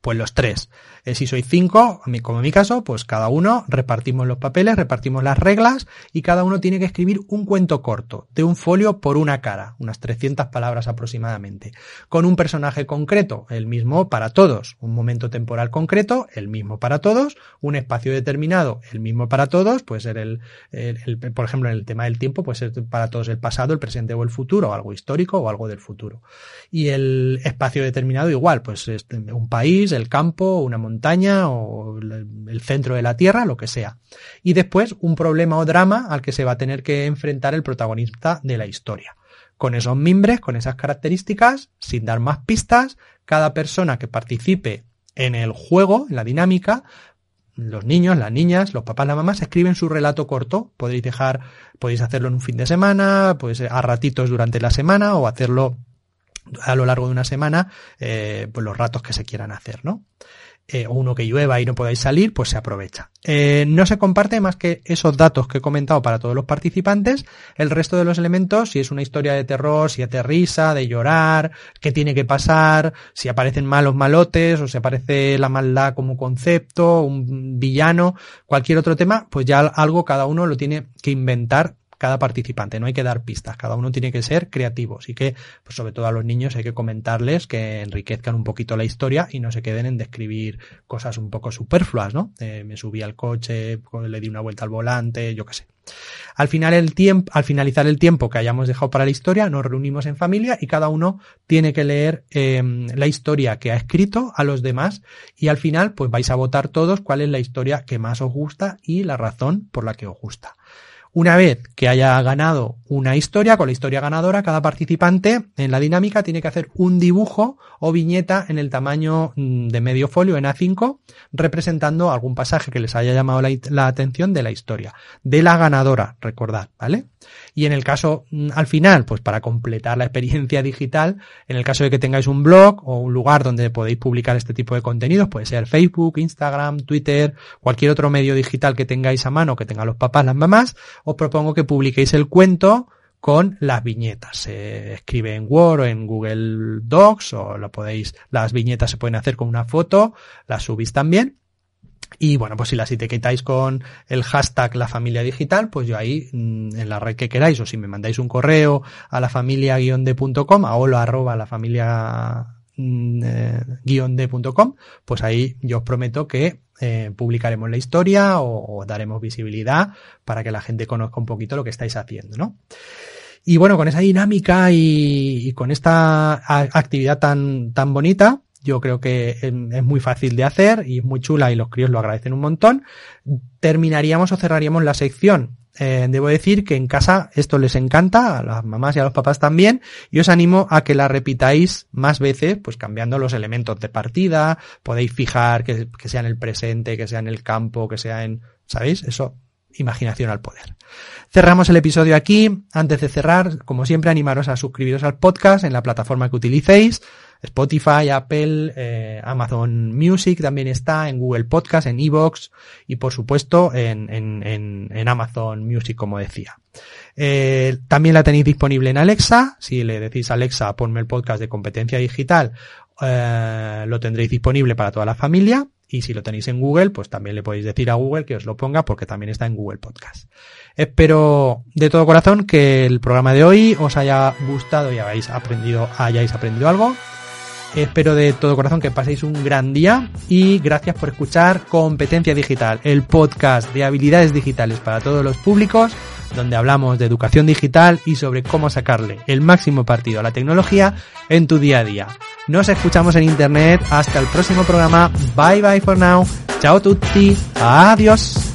pues los tres. Si sois cinco, como en mi caso, pues cada uno repartimos los papeles, repartimos las reglas y cada uno tiene que escribir un cuento corto, de un folio por una cara, unas 300 palabras aproximadamente, con un personaje concreto, el mismo para todos, un momento temporal concreto, el mismo para todos, un espacio determinado, el mismo para todos, puede ser el, por ejemplo, en el tema del tiempo, puede ser para todos el pasado, el presente o el futuro, o algo histórico o algo del futuro. Y el espacio determinado igual, pues un país, el campo, una montaña, montaña o el centro de la Tierra, lo que sea. Y después un problema o drama al que se va a tener que enfrentar el protagonista de la historia. Con esos mimbres, con esas características, sin dar más pistas, cada persona que participe en el juego, en la dinámica, los niños, las niñas, los papás, las mamás escriben su relato corto. Podéis dejar, podéis hacerlo en un fin de semana, pues a ratitos durante la semana o hacerlo a lo largo de una semana, eh, pues los ratos que se quieran hacer, ¿no? Eh, o uno que llueva y no podáis salir, pues se aprovecha. Eh, no se comparte más que esos datos que he comentado para todos los participantes. El resto de los elementos, si es una historia de terror, si risa, de llorar, qué tiene que pasar, si aparecen malos malotes o si aparece la maldad como concepto, un villano, cualquier otro tema, pues ya algo cada uno lo tiene que inventar cada participante, no hay que dar pistas, cada uno tiene que ser creativo. Así que, pues sobre todo a los niños hay que comentarles que enriquezcan un poquito la historia y no se queden en describir cosas un poco superfluas, ¿no? Eh, me subí al coche, le di una vuelta al volante, yo qué sé. Al final el tiempo, al finalizar el tiempo que hayamos dejado para la historia, nos reunimos en familia y cada uno tiene que leer em, la historia que ha escrito a los demás y al final pues vais a votar todos cuál es la historia que más os gusta y la razón por la que os gusta. Una vez que haya ganado una historia, con la historia ganadora, cada participante en la dinámica tiene que hacer un dibujo o viñeta en el tamaño mm, de medio folio en A5, representando algún pasaje que les haya llamado la, atención de la historia. De la ganadora, recordad, ¿vale? Y en el caso, mm, al final, pues para completar la experiencia *laughs* digital, en el caso de que tengáis un blog o un lugar donde podéis publicar este tipo de contenidos, puede ser Facebook, Instagram, Twitter, cualquier otro medio digital que tengáis a mano, que tengan los papás, las mamás, os propongo que publiquéis el cuento con las viñetas. Se escribe en Word o en Google Docs o lo podéis, las viñetas se pueden hacer con una foto, las subís también. Y bueno, pues si las etiquetáis con el hashtag la familia digital, pues yo ahí mm, en la red que queráis o si me mandáis un correo a la familia de.com a hola arroba la familia mm, eh, de.com, pues ahí yo os prometo que eh, publicaremos la historia o, daremos visibilidad para que la gente conozca un poquito lo que estáis haciendo, ¿no? Y bueno, con esa dinámica y, con esta actividad tan, tan bonita, yo creo que es muy fácil de hacer y es muy chula y los críos lo agradecen un montón. Terminaríamos o cerraríamos la sección eh, debo decir que en casa esto les encanta, a las mamás y a los papás también, y os animo a que la repitáis más veces, pues cambiando los elementos de partida, podéis fijar que, que sea en el presente, que sea en el campo, que sea en, ¿sabéis? Eso, imaginación al poder. Cerramos el episodio aquí. Antes de cerrar, como siempre, animaros a suscribiros al podcast en la plataforma que utilicéis. Spotify, Apple, eh, Amazon Music también está, en Google Podcast, en Evox y por supuesto en, Amazon Music, como decía. Eh, también la tenéis disponible en Alexa. Si le decís Alexa, ponme el podcast de competencia digital, eh, lo tendréis disponible para toda la familia. Y si lo tenéis en Google, pues también le podéis decir a Google que os lo ponga porque también está en Google Podcast. Espero de todo corazón que el programa de hoy os haya gustado y hayáis aprendido, hayáis aprendido algo. Espero de todo corazón que paséis un gran día y gracias por escuchar Competencia Digital, el podcast de habilidades digitales para todos los públicos, donde hablamos de educación digital y sobre cómo sacarle el máximo partido a la tecnología en tu día a día. Nos escuchamos en internet. Hasta el próximo programa. Bye bye for now. Chao tutti. Adiós.